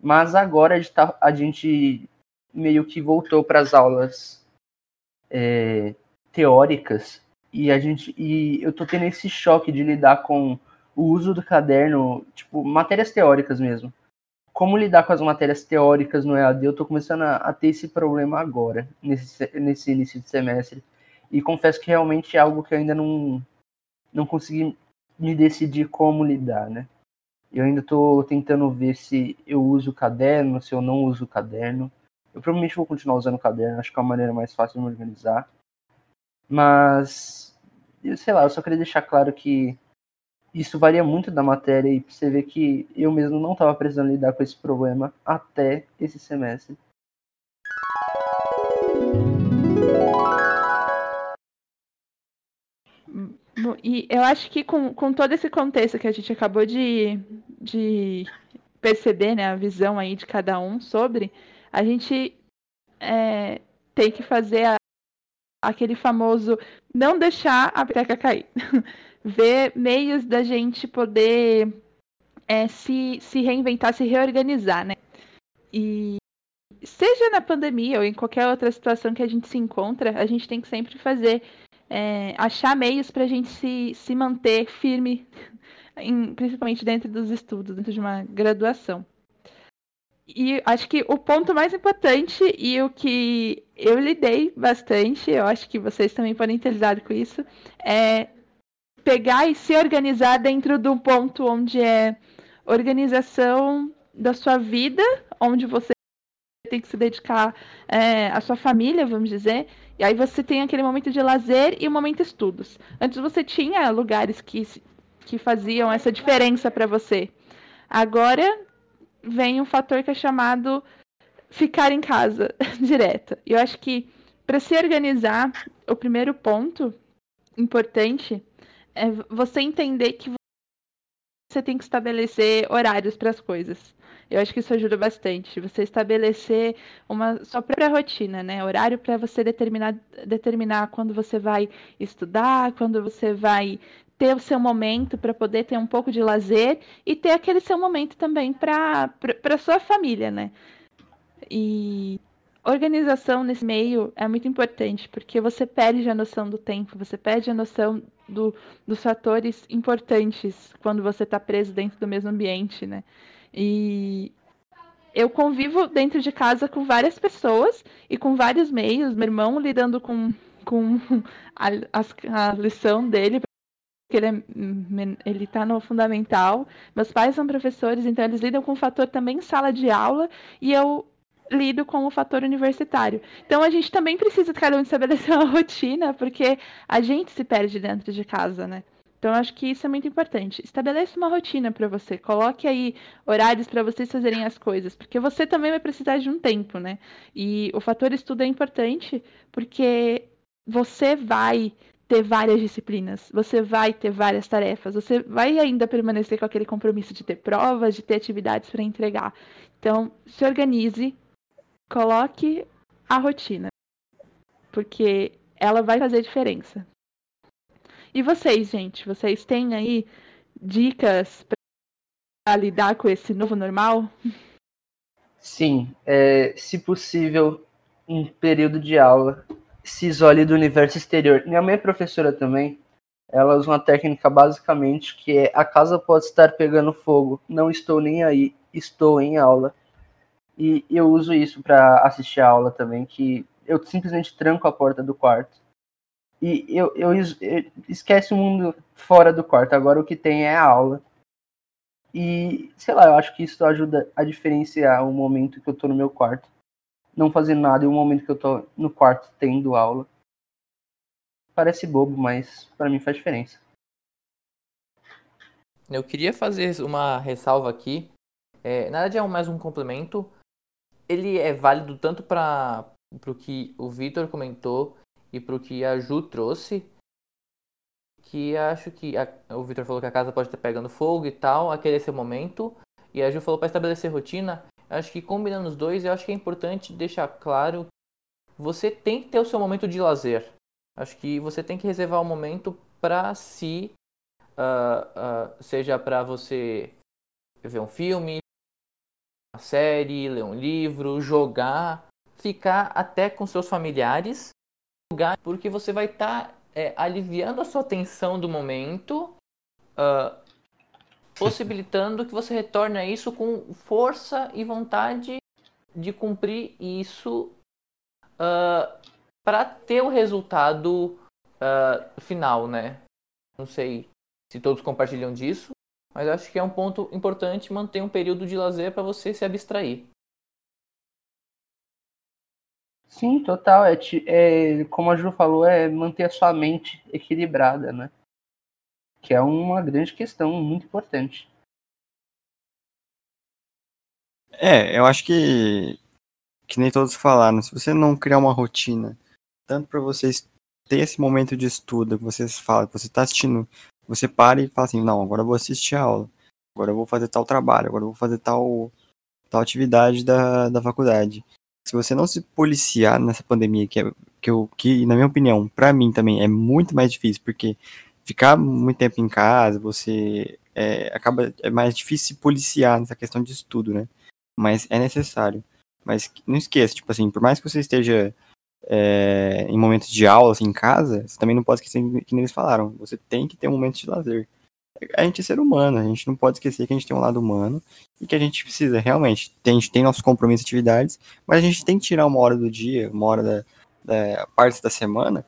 Mas agora a gente, tá, a gente meio que voltou para as aulas é, teóricas e a gente e eu tô tendo esse choque de lidar com o uso do caderno, tipo, matérias teóricas mesmo. Como lidar com as matérias teóricas no EAD, eu tô começando a, a ter esse problema agora, nesse, nesse início de semestre. E confesso que realmente é algo que eu ainda não, não consegui me decidir como lidar, né? Eu ainda estou tentando ver se eu uso caderno, se eu não uso caderno. Eu provavelmente vou continuar usando caderno, acho que é uma maneira mais fácil de me organizar. Mas, sei lá, eu só queria deixar claro que isso varia muito da matéria e você vê que eu mesmo não estava precisando lidar com esse problema até esse semestre. E eu acho que com, com todo esse contexto que a gente acabou de, de perceber, né, a visão aí de cada um sobre, a gente é, tem que fazer a, aquele famoso não deixar a peteca cair. Ver meios da gente poder é, se, se reinventar, se reorganizar, né? E seja na pandemia ou em qualquer outra situação que a gente se encontra, a gente tem que sempre fazer, é, achar meios para a gente se, se manter firme, em, principalmente dentro dos estudos, dentro de uma graduação. E acho que o ponto mais importante e o que eu lidei bastante, eu acho que vocês também podem ter lidado com isso, é pegar e se organizar dentro do ponto onde é organização da sua vida, onde você tem que se dedicar é, à sua família, vamos dizer, e aí você tem aquele momento de lazer e o momento estudos. Antes você tinha lugares que, que faziam essa diferença para você. Agora vem um fator que é chamado ficar em casa direto. E eu acho que para se organizar, o primeiro ponto importante é você entender que você tem que estabelecer horários para as coisas. Eu acho que isso ajuda bastante. Você estabelecer uma sua própria rotina, né? Horário para você determinar, determinar quando você vai estudar, quando você vai ter o seu momento para poder ter um pouco de lazer e ter aquele seu momento também para sua família, né? E organização nesse meio é muito importante, porque você perde a noção do tempo, você perde a noção do, dos fatores importantes quando você está preso dentro do mesmo ambiente, né? E eu convivo dentro de casa com várias pessoas e com vários meios. Meu irmão lidando com, com a, a, a lição dele, porque ele, é, ele tá no fundamental. Meus pais são professores, então eles lidam com o fator também sala de aula. E eu lido com o fator universitário. Então a gente também precisa cada um estabelecer uma rotina, porque a gente se perde dentro de casa, né? Então acho que isso é muito importante. Estabeleça uma rotina para você, coloque aí horários para vocês fazerem as coisas, porque você também vai precisar de um tempo, né? E o fator estudo é importante porque você vai ter várias disciplinas, você vai ter várias tarefas, você vai ainda permanecer com aquele compromisso de ter provas, de ter atividades para entregar. Então, se organize, coloque a rotina, porque ela vai fazer diferença. E vocês, gente, vocês têm aí dicas para lidar com esse novo normal? Sim, é, se possível, em período de aula, se isole do universo exterior. Minha mãe é professora também. Ela usa uma técnica basicamente que é a casa pode estar pegando fogo, não estou nem aí, estou em aula. E eu uso isso para assistir a aula também, que eu simplesmente tranco a porta do quarto. E eu, eu, eu esquece o mundo fora do quarto. Agora o que tem é a aula. E, sei lá, eu acho que isso ajuda a diferenciar o momento que eu tô no meu quarto, não fazendo nada, e o momento que eu tô no quarto tendo aula. Parece bobo, mas para mim faz diferença. Eu queria fazer uma ressalva aqui. É, na verdade, é mais um complemento ele é válido tanto para o que o Vitor comentou e para o que a Ju trouxe. Que acho que a, o Vitor falou que a casa pode estar pegando fogo e tal, aquele é seu momento. E a Ju falou para estabelecer rotina. Acho que combinando os dois, eu acho que é importante deixar claro você tem que ter o seu momento de lazer. Acho que você tem que reservar um momento para si, uh, uh, seja para você ver um filme, uma série, ler um livro, jogar, ficar até com seus familiares, jogar, porque você vai estar tá, é, aliviando a sua tensão do momento, uh, possibilitando que você retorne a isso com força e vontade de cumprir isso uh, para ter o resultado uh, final, né? Não sei se todos compartilham disso, mas acho que é um ponto importante manter um período de lazer para você se abstrair. Sim, total. É, é, como a Ju falou, é manter a sua mente equilibrada, né? Que é uma grande questão, muito importante. É, eu acho que, que nem todos falaram, se você não criar uma rotina, tanto para vocês ter esse momento de estudo, que vocês falam, que você está assistindo você para e fala assim, não, agora eu vou assistir a aula, agora eu vou fazer tal trabalho, agora eu vou fazer tal, tal atividade da, da faculdade. Se você não se policiar nessa pandemia, que, é, que, eu, que na minha opinião, para mim também é muito mais difícil, porque ficar muito tempo em casa, você é, acaba, é mais difícil se policiar nessa questão de estudo, né? Mas é necessário. Mas não esqueça, tipo assim, por mais que você esteja é, em momentos de aula, assim, em casa, você também não pode esquecer que eles falaram. Você tem que ter um momento de lazer. A gente é ser humano, a gente não pode esquecer que a gente tem um lado humano e que a gente precisa realmente. A gente tem nossos compromissos e atividades, mas a gente tem que tirar uma hora do dia, uma hora da, da parte da semana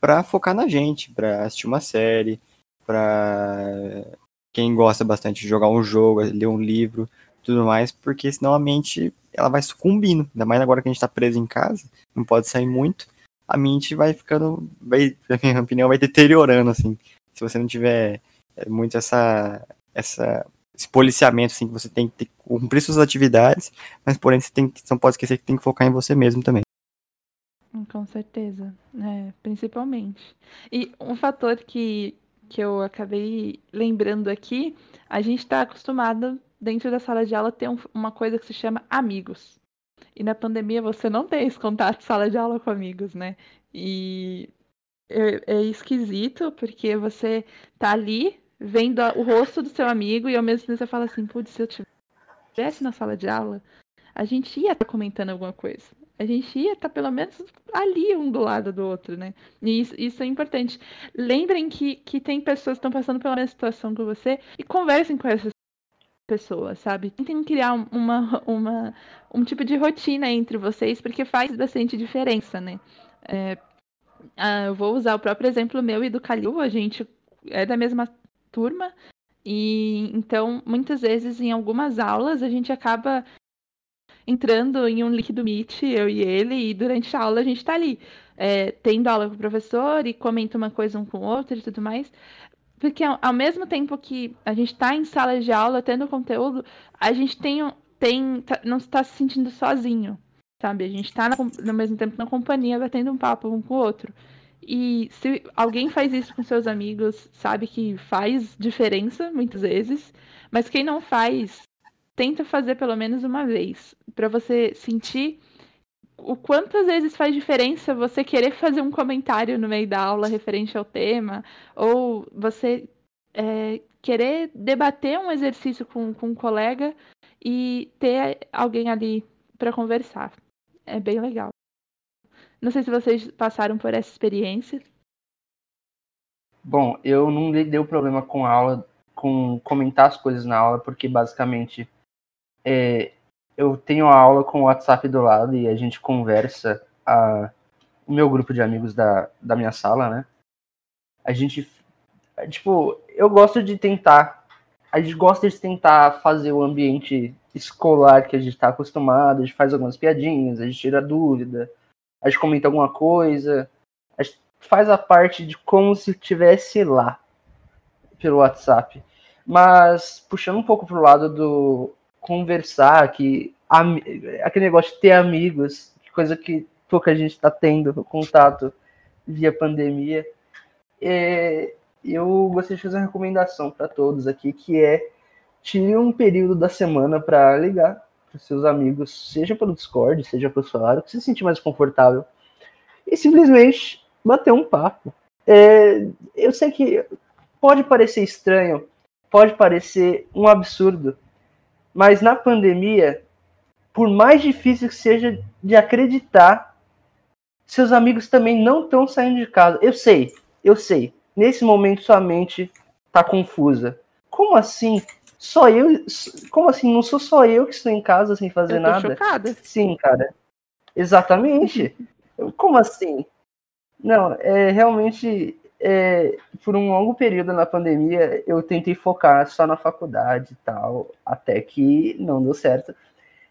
para focar na gente, para assistir uma série, para quem gosta bastante de jogar um jogo, ler um livro, tudo mais, porque senão a mente ela vai sucumbindo. Ainda mais agora que a gente tá preso em casa, não pode sair muito, a mente vai ficando, vai, na minha opinião, vai deteriorando, assim. Se você não tiver é, muito essa, essa, esse policiamento, assim, que você tem que ter, cumprir suas atividades, mas porém você, tem, não pode esquecer que tem que focar em você mesmo também. Com certeza, é, principalmente. E um fator que, que eu acabei lembrando aqui, a gente está acostumado dentro da sala de aula ter um, uma coisa que se chama amigos. E na pandemia você não tem esse contato sala de aula com amigos, né? E é, é esquisito porque você tá ali vendo o rosto do seu amigo e ao mesmo tempo você fala assim, putz, se eu estivesse na sala de aula, a gente ia estar tá comentando alguma coisa. A gente ia estar tá pelo menos ali um do lado do outro, né? E isso, isso é importante. Lembrem que, que tem pessoas que estão passando pela mesma situação que você e conversem com essas pessoa, sabe? Tentem criar uma, uma, um tipo de rotina entre vocês, porque faz bastante diferença, né? É, ah, eu vou usar o próprio exemplo meu e do Calil, a gente é da mesma turma, e então muitas vezes em algumas aulas a gente acaba entrando em um link do Meet, eu e ele, e durante a aula a gente tá ali, é, tendo aula com o professor e comenta uma coisa um com o outro e tudo mais. Porque ao, ao mesmo tempo que a gente está em sala de aula, tendo conteúdo, a gente tem, tem tá, não está se sentindo sozinho, sabe? A gente está no mesmo tempo na companhia, batendo um papo um com o outro. E se alguém faz isso com seus amigos, sabe que faz diferença muitas vezes, mas quem não faz, tenta fazer pelo menos uma vez, para você sentir o quantas vezes faz diferença você querer fazer um comentário no meio da aula referente ao tema, ou você é, querer debater um exercício com, com um colega e ter alguém ali para conversar. É bem legal. Não sei se vocês passaram por essa experiência. Bom, eu não dei problema com a aula, com comentar as coisas na aula, porque basicamente é, eu tenho a aula com o WhatsApp do lado e a gente conversa a, o meu grupo de amigos da, da minha sala, né? A gente, tipo, eu gosto de tentar, a gente gosta de tentar fazer o ambiente escolar que a gente está acostumado, a gente faz algumas piadinhas, a gente tira dúvida, a gente comenta alguma coisa, a gente faz a parte de como se estivesse lá pelo WhatsApp. Mas puxando um pouco pro lado do conversar, que aquele negócio de ter amigos, coisa que pouca gente está tendo contato via pandemia. É, eu gostaria de fazer uma recomendação para todos aqui, que é tire um período da semana para ligar para seus amigos, seja pelo Discord, seja pelo celular, que se sentir mais confortável, e simplesmente bater um papo. É, eu sei que pode parecer estranho, pode parecer um absurdo, mas na pandemia, por mais difícil que seja de acreditar, seus amigos também não estão saindo de casa. Eu sei, eu sei. Nesse momento sua mente tá confusa. Como assim? Só eu? Como assim? Não sou só eu que estou em casa sem fazer eu tô nada? Chocada. Sim, cara. Exatamente. Como assim? Não, é realmente é, por um longo período na pandemia, eu tentei focar só na faculdade e tal, até que não deu certo.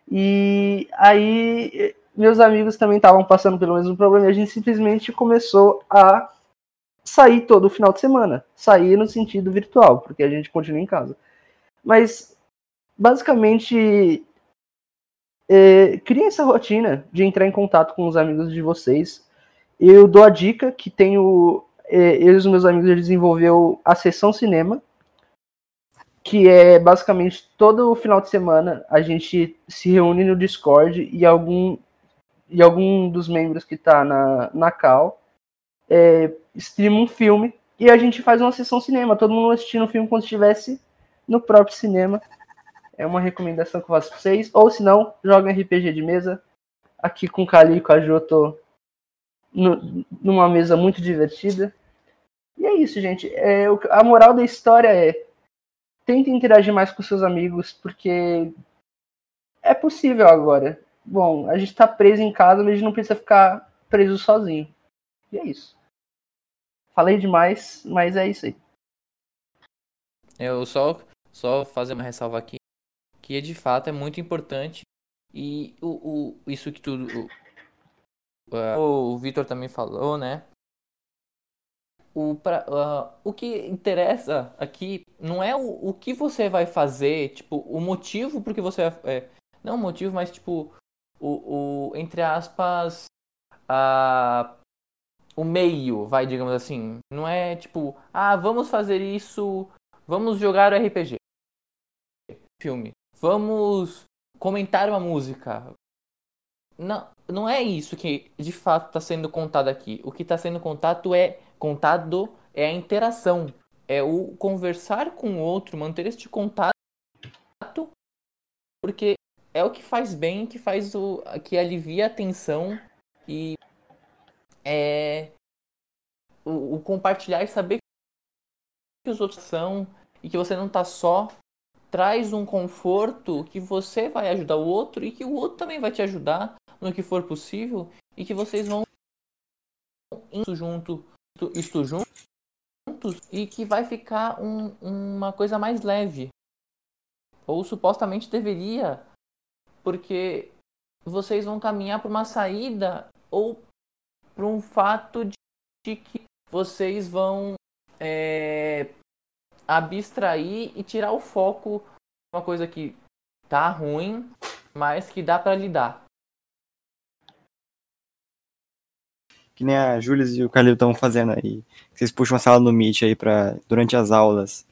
E aí, meus amigos também estavam passando pelo mesmo problema e a gente simplesmente começou a sair todo final de semana. Sair no sentido virtual, porque a gente continua em casa. Mas, basicamente, é, criem essa rotina de entrar em contato com os amigos de vocês. Eu dou a dica que tenho é, eu e os meus amigos desenvolveu a sessão cinema, que é basicamente todo final de semana a gente se reúne no Discord e algum e algum dos membros que está na, na Cal é, streama um filme e a gente faz uma sessão cinema, todo mundo assistindo o filme se estivesse no próprio cinema. É uma recomendação que eu faço para vocês. Ou se não, joga RPG de mesa. Aqui com o Cali e com a Jo, tô no, numa mesa muito divertida. E é isso, gente. É, a moral da história é tente interagir mais com seus amigos, porque é possível agora. Bom, a gente tá preso em casa, mas a gente não precisa ficar preso sozinho. E é isso. Falei demais, mas é isso aí. Eu só, só fazer uma ressalva aqui, que de fato é muito importante. E o, o, isso que tudo. O, o Vitor também falou, né? O, pra, uh, o que interessa aqui não é o, o que você vai fazer, tipo, o motivo porque você vai. É, não o motivo, mas tipo, o, o entre aspas, uh, o meio, vai, digamos assim. Não é tipo, ah, vamos fazer isso, vamos jogar o RPG. Filme. Vamos comentar uma música. Não, não é isso que de fato está sendo contado aqui. O que está sendo contado é Contado é a interação, é o conversar com o outro, manter este contato, porque é o que faz bem, que faz o que alivia a tensão e é o, o compartilhar e saber que os outros são e que você não está só traz um conforto que você vai ajudar o outro e que o outro também vai te ajudar no que for possível e que vocês vão indo junto, isto juntos e que vai ficar um, uma coisa mais leve. Ou supostamente deveria, porque vocês vão caminhar para uma saída ou para um fato de, de que vocês vão é, abstrair e tirar o foco uma coisa que tá ruim, mas que dá para lidar. Que nem a Júlia e o Calil estão fazendo aí. Vocês puxam uma sala no Meet aí para durante as aulas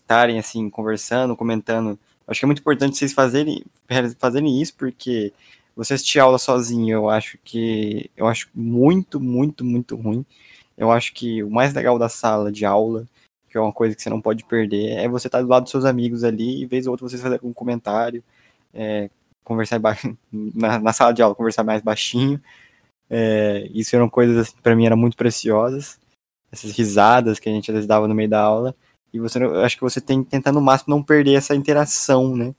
estarem é, assim conversando, comentando. Acho que é muito importante vocês fazerem, fazerem isso porque você assistir aula sozinho, eu acho que eu acho muito, muito, muito ruim. Eu acho que o mais legal da sala de aula que é uma coisa que você não pode perder, é você estar do lado dos seus amigos ali, e vez ou outra vocês fazerem um comentário, é, conversar na, na, sala de aula, conversar mais baixinho. É, isso eram coisas, assim, para mim, eram muito preciosas. Essas risadas que a gente às vezes dava no meio da aula. E você, acho que você tem que tentar no máximo não perder essa interação, né?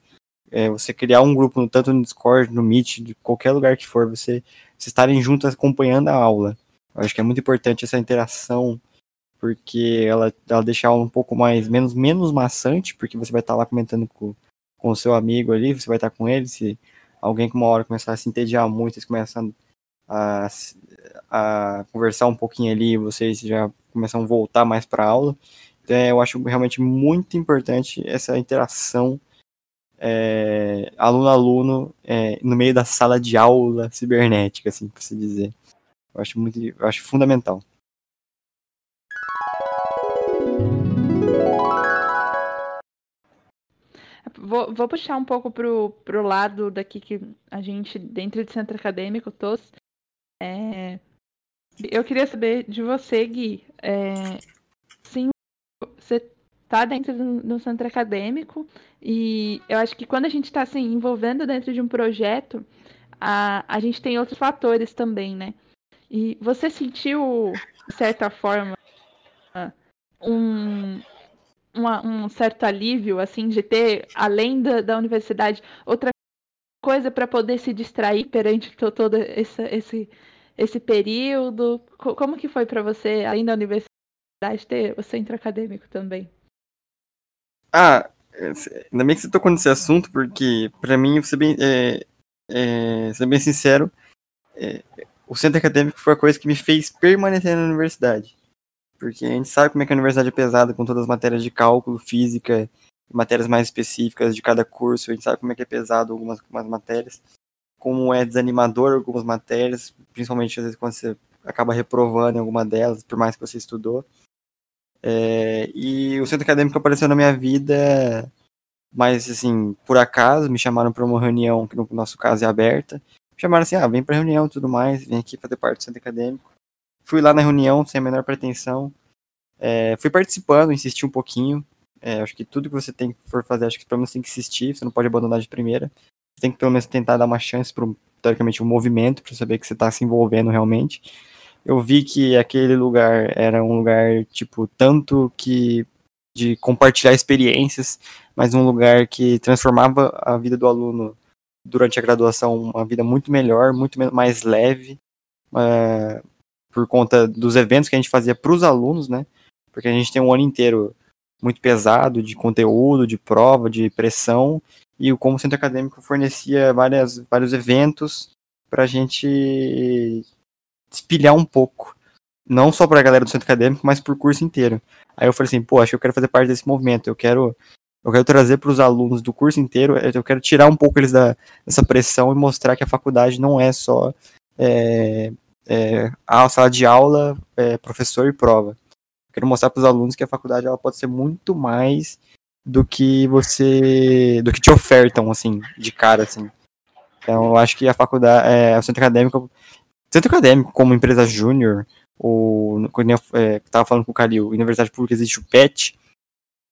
É, você criar um grupo, tanto no Discord, no Meet, de qualquer lugar que for, você, você estarem juntos acompanhando a aula. Eu acho que é muito importante essa interação porque ela, ela deixa a aula um pouco mais, menos, menos maçante, porque você vai estar lá comentando com, com o seu amigo ali, você vai estar com ele, se alguém com uma hora começar a se entediar muito, vocês começam a, a conversar um pouquinho ali, vocês já começam a voltar mais para a aula. Então, eu acho realmente muito importante essa interação é, aluno-aluno é, no meio da sala de aula cibernética, assim, para se dizer. Eu acho muito, eu acho fundamental. Vou, vou puxar um pouco pro, pro lado daqui que a gente, dentro do centro acadêmico, todos. É, eu queria saber de você, Gui. É, sim, você tá dentro do, centro acadêmico e eu acho que quando a gente está se assim, envolvendo dentro de um projeto, a, a gente tem outros fatores também, né? E você sentiu, de certa forma, um, uma, um certo alívio, assim, de ter, além da, da universidade, outra coisa para poder se distrair perante todo esse, esse, esse período? Como que foi para você, além da universidade, ter o centro acadêmico também? Ah, ainda bem que você tocou nesse assunto, porque para mim, vou ser bem, é, é, ser bem sincero, é, o centro acadêmico foi a coisa que me fez permanecer na universidade. Porque a gente sabe como é que a universidade é pesada com todas as matérias de cálculo, física, matérias mais específicas de cada curso, a gente sabe como é que é pesado algumas, algumas matérias, como é desanimador algumas matérias, principalmente às vezes quando você acaba reprovando em alguma delas, por mais que você estudou. É, e o centro acadêmico apareceu na minha vida, mas assim, por acaso, me chamaram para uma reunião, que no nosso caso é aberta, me chamaram assim, ah, vem para reunião tudo mais, vem aqui fazer parte do centro acadêmico. Fui lá na reunião sem a menor pretensão. É, fui participando, insisti um pouquinho. É, acho que tudo que você tem for fazer, acho que pelo menos tem que insistir, você não pode abandonar de primeira. Tem que pelo menos tentar dar uma chance para, teoricamente, um movimento, para saber que você está se envolvendo realmente. Eu vi que aquele lugar era um lugar, tipo, tanto que de compartilhar experiências, mas um lugar que transformava a vida do aluno durante a graduação uma vida muito melhor, muito mais leve, uh, por conta dos eventos que a gente fazia para os alunos, né? Porque a gente tem um ano inteiro muito pesado de conteúdo, de prova, de pressão, e o como centro acadêmico fornecia várias, vários eventos para a gente espilhar um pouco. Não só para a galera do centro acadêmico, mas para o curso inteiro. Aí eu falei assim, pô, acho que eu quero fazer parte desse movimento, eu quero eu quero trazer para os alunos do curso inteiro, eu quero tirar um pouco eles da, dessa pressão e mostrar que a faculdade não é só é, é, a sala de aula, é, professor e prova. Eu quero mostrar para os alunos que a faculdade ela pode ser muito mais do que você, do que te ofertam, assim, de cara, assim. Então, eu acho que a faculdade, é, o centro acadêmico, centro acadêmico como empresa júnior, ou quando eu é, estava falando com o Calil, Universidade Pública existe o PET,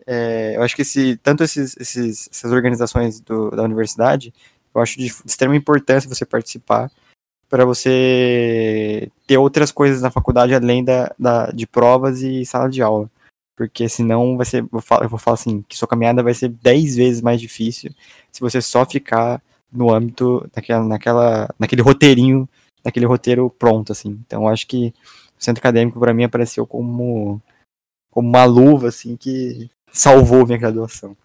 é, eu acho que esse, tanto esses, esses, essas organizações do, da universidade, eu acho de extrema importância você participar, para você ter outras coisas na faculdade além da, da, de provas e sala de aula. Porque senão vai ser, eu, falo, eu vou falar assim, que sua caminhada vai ser 10 vezes mais difícil se você só ficar no âmbito naquela, naquele roteirinho, naquele roteiro pronto, assim. Então, acho que o centro acadêmico para mim apareceu como, como uma luva, assim, que salvou minha graduação.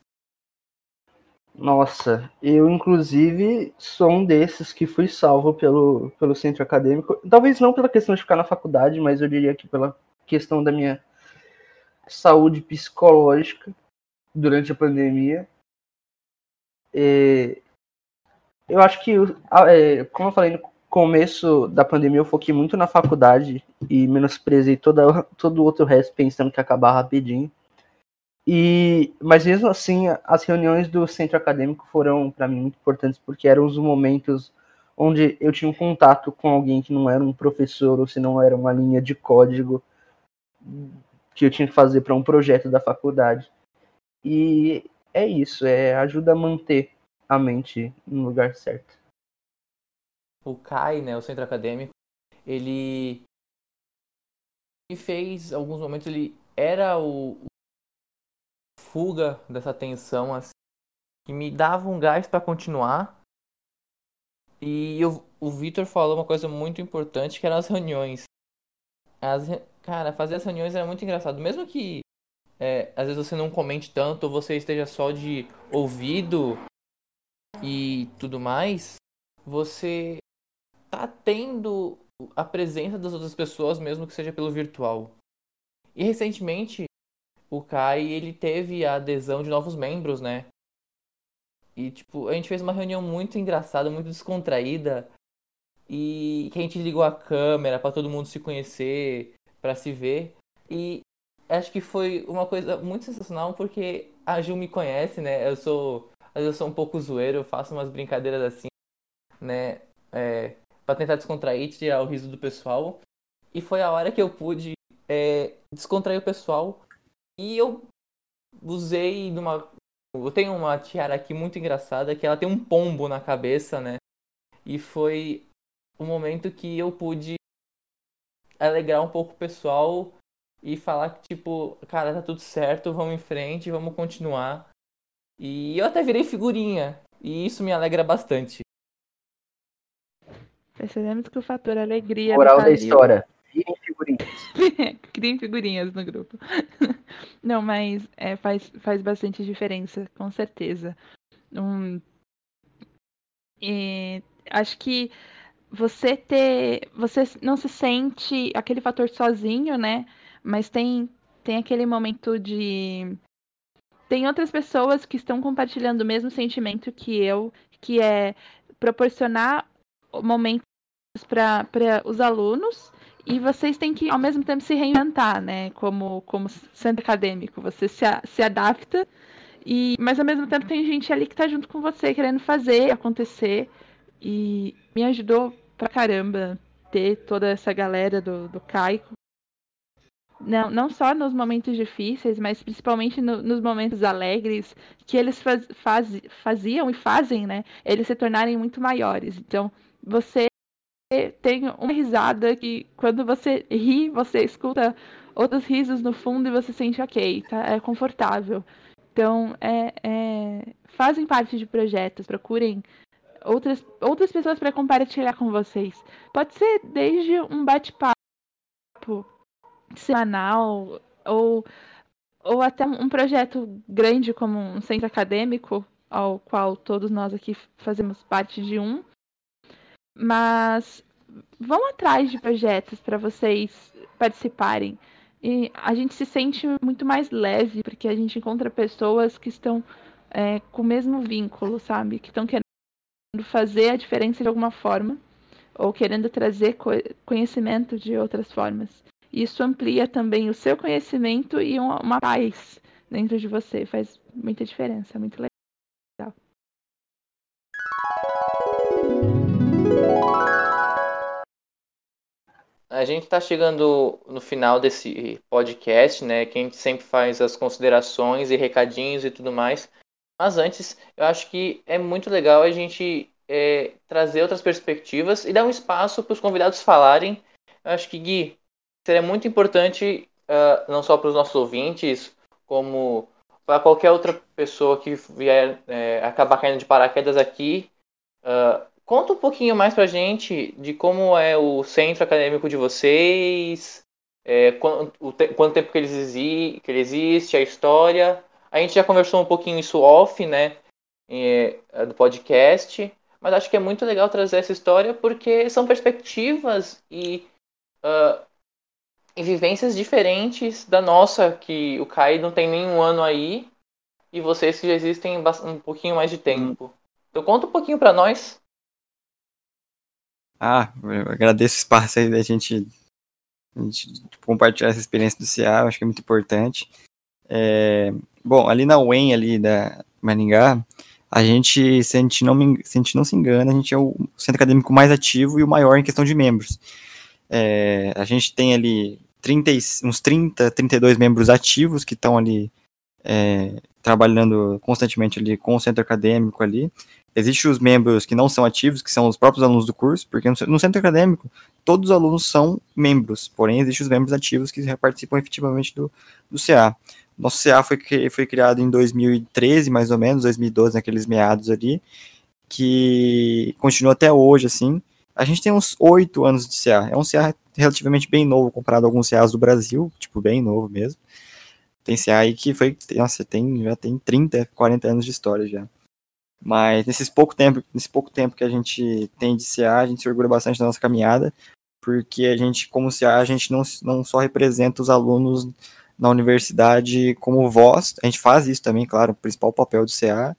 Nossa, eu inclusive sou um desses que fui salvo pelo, pelo centro acadêmico. Talvez não pela questão de ficar na faculdade, mas eu diria que pela questão da minha saúde psicológica durante a pandemia. É, eu acho que, é, como eu falei no começo da pandemia, eu foquei muito na faculdade e menosprezei toda, todo o outro resto pensando que ia acabar rapidinho. E, mas mesmo assim, as reuniões do centro acadêmico foram para mim muito importantes porque eram os momentos onde eu tinha um contato com alguém que não era um professor ou se não era uma linha de código que eu tinha que fazer para um projeto da faculdade. E é isso, é ajuda a manter a mente no lugar certo. O CAI, né, o centro acadêmico, ele e fez alguns momentos ele era o, fuga dessa tensão assim, que me dava um gás para continuar. E eu, o Vitor falou uma coisa muito importante que eram as reuniões. As, cara, fazer as reuniões era muito engraçado. Mesmo que é, às vezes você não comente tanto, ou você esteja só de ouvido e tudo mais, você tá tendo a presença das outras pessoas, mesmo que seja pelo virtual. E recentemente o Kai ele teve a adesão de novos membros, né? E tipo, a gente fez uma reunião muito engraçada, muito descontraída. E que a gente ligou a câmera para todo mundo se conhecer, para se ver. E acho que foi uma coisa muito sensacional porque a Ju me conhece, né? Eu sou, eu sou um pouco zoeiro, eu faço umas brincadeiras assim, né? É, para tentar descontrair, tirar o riso do pessoal. E foi a hora que eu pude é, descontrair o pessoal e eu usei numa. Eu tenho uma tiara aqui muito engraçada que ela tem um pombo na cabeça, né? E foi o momento que eu pude alegrar um pouco o pessoal e falar que, tipo, cara, tá tudo certo, vamos em frente, vamos continuar. E eu até virei figurinha. E isso me alegra bastante. Percebemos que o fator alegria. Moral da história. Criem figurinhas. Criem figurinhas no grupo. Não, mas é, faz, faz bastante diferença, com certeza. Um, acho que você ter. Você não se sente aquele fator sozinho, né? Mas tem, tem aquele momento de. Tem outras pessoas que estão compartilhando o mesmo sentimento que eu, que é proporcionar momentos para os alunos e vocês têm que, ao mesmo tempo, se reinventar, né? Como, como centro acadêmico. Você se, se adapta, e, mas ao mesmo tempo tem gente ali que tá junto com você, querendo fazer acontecer. E me ajudou pra caramba ter toda essa galera do, do Caico. Não, não só nos momentos difíceis, mas principalmente no, nos momentos alegres que eles faz, faz, faziam e fazem, né? Eles se tornarem muito maiores. Então, você tem uma risada que quando você ri, você escuta outros risos no fundo e você sente ok, tá? É confortável. Então, é, é, fazem parte de projetos, procurem outras, outras pessoas para compartilhar com vocês. Pode ser desde um bate-papo semanal ou, ou até um projeto grande como um centro acadêmico, ao qual todos nós aqui fazemos parte de um mas vão atrás de projetos para vocês participarem. E a gente se sente muito mais leve, porque a gente encontra pessoas que estão é, com o mesmo vínculo, sabe? Que estão querendo fazer a diferença de alguma forma, ou querendo trazer conhecimento de outras formas. Isso amplia também o seu conhecimento e uma, uma paz dentro de você. Faz muita diferença, muito legal. A gente está chegando no final desse podcast, né? Que a gente sempre faz as considerações e recadinhos e tudo mais. Mas antes, eu acho que é muito legal a gente é, trazer outras perspectivas e dar um espaço para os convidados falarem. Eu acho que, Gui, seria muito importante uh, não só para os nossos ouvintes, como para qualquer outra pessoa que vier é, acabar caindo de paraquedas aqui, uh, conta um pouquinho mais para a gente de como é o centro acadêmico de vocês, é, quanto, te, quanto, tempo que, exi, que ele existe, a história. A gente já conversou um pouquinho isso off, né, é, do podcast, mas acho que é muito legal trazer essa história porque são perspectivas e uh, em vivências diferentes da nossa, que o Kai não tem nenhum ano aí, e vocês que já existem um pouquinho mais de tempo. Então conta um pouquinho para nós. Ah, eu agradeço o espaço aí da gente, gente compartilhar essa experiência do CA, acho que é muito importante. É, bom, ali na UEM, ali da Maringá, a gente, se a gente, não, se a gente não se engana, a gente é o centro acadêmico mais ativo e o maior em questão de membros. É, a gente tem ali 30, uns 30, 32 membros ativos que estão ali é, trabalhando constantemente ali com o centro acadêmico ali. Existem os membros que não são ativos, que são os próprios alunos do curso, porque no centro acadêmico todos os alunos são membros, porém existem os membros ativos que participam efetivamente do, do CA. Nosso CA foi, foi criado em 2013, mais ou menos, 2012, naqueles meados ali, que continua até hoje, assim. A gente tem uns oito anos de CA. É um CA relativamente bem novo comparado a alguns CAs do Brasil, tipo, bem novo mesmo. Tem CA aí que foi, nossa, tem, já tem 30, 40 anos de história já. Mas nesses pouco tempo, nesse pouco tempo que a gente tem de CA, a gente se orgulha bastante da nossa caminhada, porque a gente, como CA, a gente não, não só representa os alunos na universidade como voz, a gente faz isso também, claro, o principal papel do CA,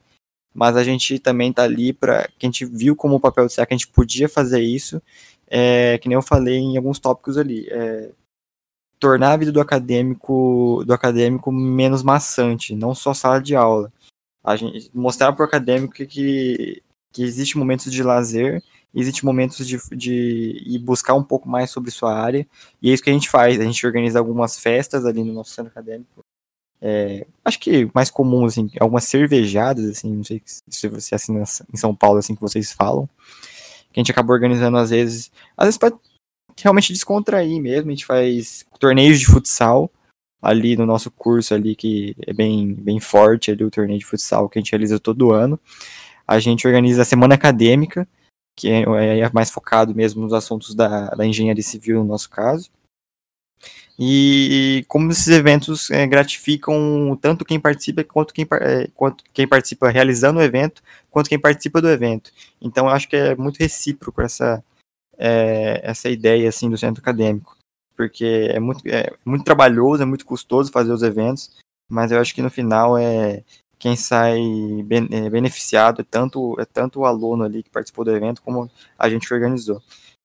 mas a gente também está ali para que a gente viu como o papel do CA que a gente podia fazer isso é, que nem eu falei em alguns tópicos ali, é, tornar a vida do acadêmico do acadêmico menos maçante, não só sala de aula. A gente mostrar para o acadêmico que, que, que existe momentos de lazer, existe momentos de, de ir buscar um pouco mais sobre sua área, e é isso que a gente faz. A gente organiza algumas festas ali no nosso centro acadêmico. É, acho que mais comum, assim, algumas cervejadas, assim, não sei se você assim em São Paulo, assim, que vocês falam que a gente acaba organizando às vezes, às vezes para realmente descontrair mesmo, a gente faz torneios de futsal ali no nosso curso ali que é bem bem forte ali o torneio de futsal que a gente realiza todo ano. A gente organiza a semana acadêmica, que é, é mais focado mesmo nos assuntos da, da engenharia civil no nosso caso e como esses eventos é, gratificam tanto quem participa quanto quem, é, quanto quem participa realizando o evento, quanto quem participa do evento. Então eu acho que é muito recíproco essa, é, essa ideia assim do centro acadêmico, porque é muito, é muito trabalhoso, é muito custoso fazer os eventos, mas eu acho que no final é quem sai beneficiado é tanto, é tanto o aluno ali que participou do evento como a gente que organizou.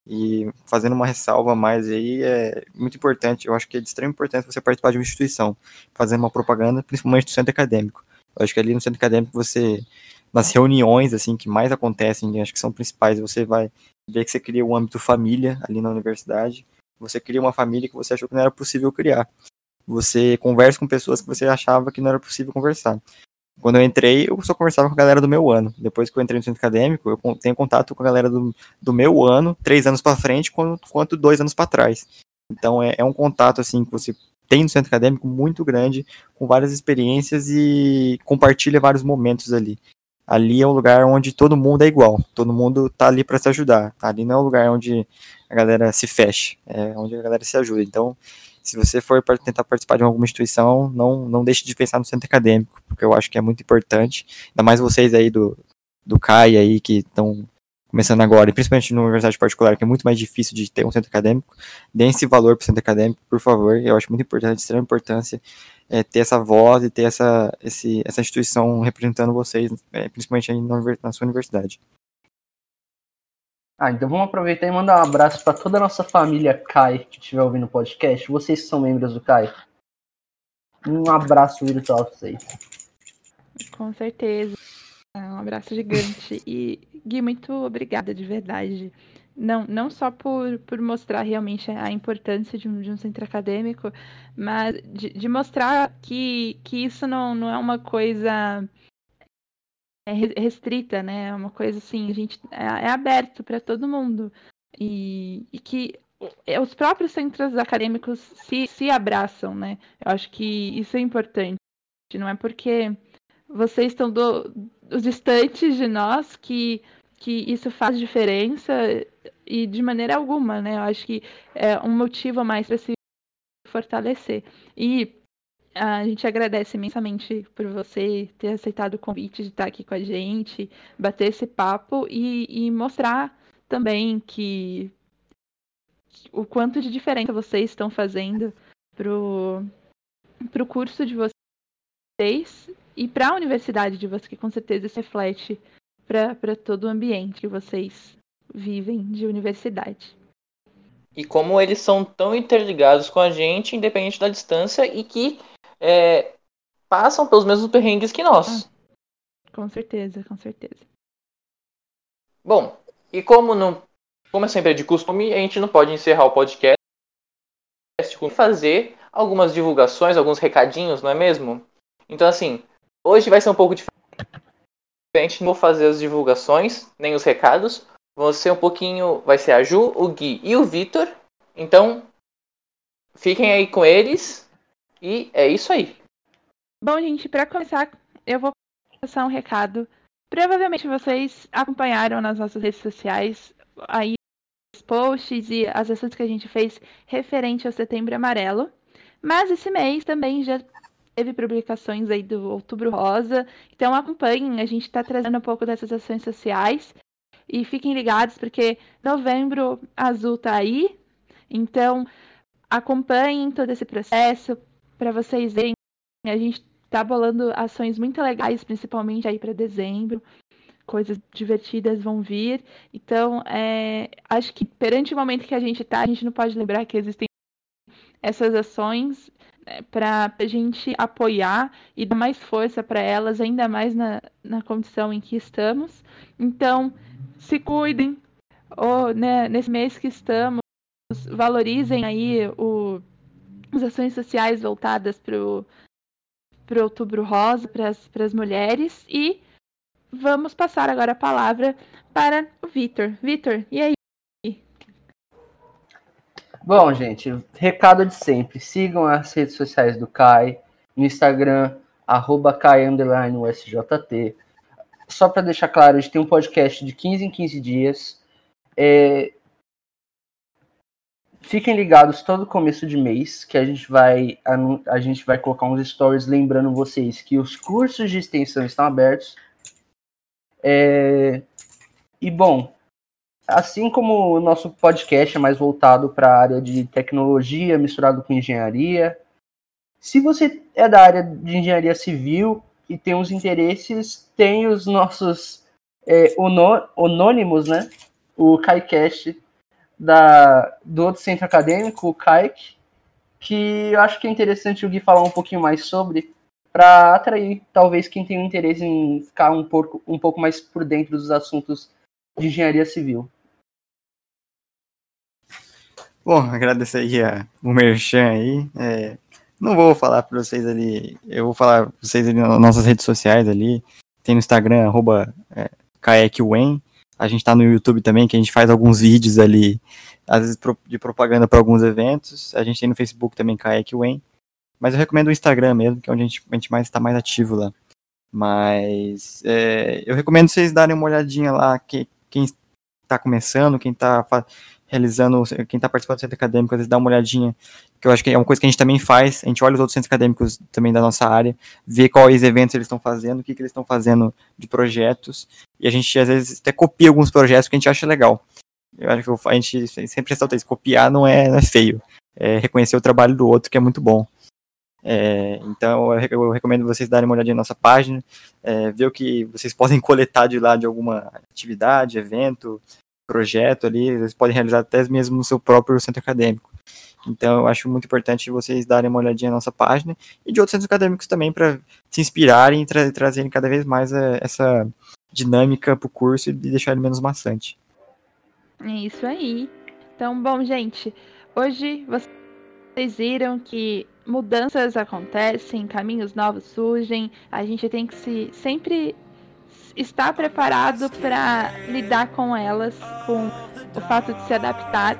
E fazendo uma ressalva mais aí, é muito importante, eu acho que é de extrema importância você participar de uma instituição, fazendo uma propaganda, principalmente do centro acadêmico. Eu acho que ali no centro acadêmico você, nas reuniões assim que mais acontecem, acho que são principais, você vai ver que você cria um âmbito família ali na universidade, você cria uma família que você achou que não era possível criar. Você conversa com pessoas que você achava que não era possível conversar. Quando eu entrei, eu só conversava com a galera do meu ano. Depois que eu entrei no centro acadêmico, eu tenho contato com a galera do, do meu ano, três anos para frente, quanto, quanto dois anos para trás. Então é, é um contato assim que você tem no centro acadêmico muito grande, com várias experiências e compartilha vários momentos ali. Ali é um lugar onde todo mundo é igual, todo mundo tá ali para se ajudar. Ali não é um lugar onde a galera se fecha, é onde a galera se ajuda. Então, se você for para tentar participar de alguma instituição, não, não deixe de pensar no centro acadêmico, porque eu acho que é muito importante, ainda mais vocês aí do, do CAI aí, que estão começando agora, e principalmente na universidade particular, que é muito mais difícil de ter um centro acadêmico, deem esse valor para o centro acadêmico, por favor, eu acho muito importante, de extrema importância, é, ter essa voz e ter essa, esse, essa instituição representando vocês, é, principalmente aí na, na sua universidade. Ah, então vamos aproveitar e mandar um abraço para toda a nossa família Kai que estiver ouvindo o podcast. Vocês que são membros do Kai. Um abraço virtual para vocês. Com certeza. Um abraço gigante. E, Gui, muito obrigada, de verdade. Não, não só por, por mostrar realmente a importância de um, de um centro acadêmico, mas de, de mostrar que, que isso não, não é uma coisa é restrita, né? É uma coisa assim, a gente é, é aberto para todo mundo. E, e, que os próprios centros acadêmicos se, se abraçam, né? Eu acho que isso é importante. Não é porque vocês estão do, distantes de nós que, que isso faz diferença e de maneira alguma, né? Eu acho que é um motivo a mais para se fortalecer. E a gente agradece imensamente por você ter aceitado o convite de estar aqui com a gente, bater esse papo e, e mostrar também que o quanto de diferença vocês estão fazendo pro, pro curso de vocês e para a universidade de vocês, que com certeza isso reflete para todo o ambiente que vocês vivem de universidade. E como eles são tão interligados com a gente, independente da distância, e que é, passam pelos mesmos perrengues que nós. Ah, com certeza, com certeza. Bom, e como não, como é sempre de costume, a gente não pode encerrar o podcast com fazer algumas divulgações, alguns recadinhos, não é mesmo? Então assim, hoje vai ser um pouco diferente, não vou fazer as divulgações, nem os recados. Vão ser um pouquinho, vai ser a Ju, o Gui e o Vitor. Então, fiquem aí com eles e é isso aí. Bom, gente, para começar, eu vou passar um recado. Provavelmente vocês acompanharam nas nossas redes sociais aí os posts e as ações que a gente fez referente ao Setembro Amarelo. Mas esse mês também já teve publicações aí do Outubro Rosa. Então acompanhem, a gente está trazendo um pouco dessas ações sociais. E fiquem ligados, porque novembro azul tá aí. Então acompanhem todo esse processo, para vocês verem. A gente tá bolando ações muito legais, principalmente aí para dezembro. Coisas divertidas vão vir. Então, é, acho que perante o momento que a gente tá, a gente não pode lembrar que existem essas ações né, para a gente apoiar e dar mais força para elas, ainda mais na, na condição em que estamos. Então, se cuidem, ou né, nesse mês que estamos, valorizem aí o as ações sociais voltadas para o Outubro Rosa, para as mulheres. E vamos passar agora a palavra para o Vitor. Vitor, e aí? Bom, gente, recado de sempre. Sigam as redes sociais do CAI, no Instagram, arroba. Só para deixar claro, a gente tem um podcast de 15 em 15 dias. É, Fiquem ligados todo começo de mês que a gente vai a, a gente vai colocar uns stories lembrando vocês que os cursos de extensão estão abertos. É, e bom, assim como o nosso podcast é mais voltado para a área de tecnologia misturado com engenharia, se você é da área de engenharia civil e tem uns interesses, tem os nossos é, onônimos, né? O KaiCast da, do outro centro acadêmico, o CAIC, que eu acho que é interessante o Gui falar um pouquinho mais sobre, para atrair talvez quem tem um interesse em ficar um pouco, um pouco mais por dentro dos assuntos de engenharia civil. Bom, agradecer aí a, o Merchan aí. É, não vou falar para vocês ali, eu vou falar para vocês ali nas nossas redes sociais ali. Tem no Instagram, arroba é, a gente está no YouTube também, que a gente faz alguns vídeos ali, às vezes de propaganda para alguns eventos. A gente tem no Facebook também, Kayak Wen. Mas eu recomendo o Instagram mesmo, que é onde a gente, a gente mais está mais ativo lá. Mas é, eu recomendo vocês darem uma olhadinha lá, que, quem está começando, quem está realizando, quem está participando do centro acadêmico, às vezes dá uma olhadinha, que eu acho que é uma coisa que a gente também faz, a gente olha os outros centros acadêmicos também da nossa área, vê quais eventos eles estão fazendo, o que, que eles estão fazendo de projetos, e a gente às vezes até copia alguns projetos que a gente acha legal. Eu acho que a gente sempre ressalta isso, copiar não é, não é feio, é reconhecer o trabalho do outro que é muito bom. É, então eu, recomendo vocês darem uma olhadinha na nossa página, é, ver o que vocês podem coletar de lá de alguma atividade, evento, projeto ali, eles podem realizar até mesmo no seu próprio centro acadêmico. Então, eu acho muito importante vocês darem uma olhadinha na nossa página e de outros centros acadêmicos também para se inspirarem e tra trazerem cada vez mais a, eh, essa dinâmica para o curso e deixar ele menos maçante. É isso aí. Então, bom, gente, hoje vocês viram que mudanças acontecem, caminhos novos surgem, a gente tem que se sempre está preparado para lidar com elas, com o fato de se adaptar.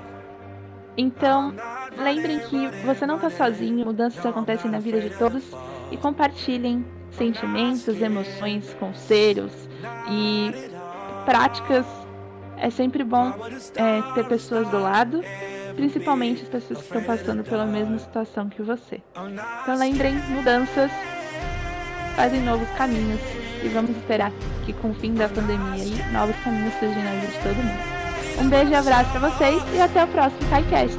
Então, lembrem que você não está sozinho, mudanças acontecem na vida de todos e compartilhem sentimentos, emoções, conselhos e práticas. É sempre bom é, ter pessoas do lado, principalmente as pessoas que estão passando pela mesma situação que você. Então lembrem, mudanças fazem novos caminhos e vamos esperar que com o fim da pandemia aí, novos caminhos surgem na vida de todo mundo. Um beijo e abraço para vocês e até o próximo KaiCast.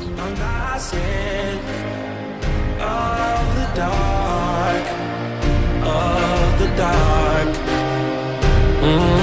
Of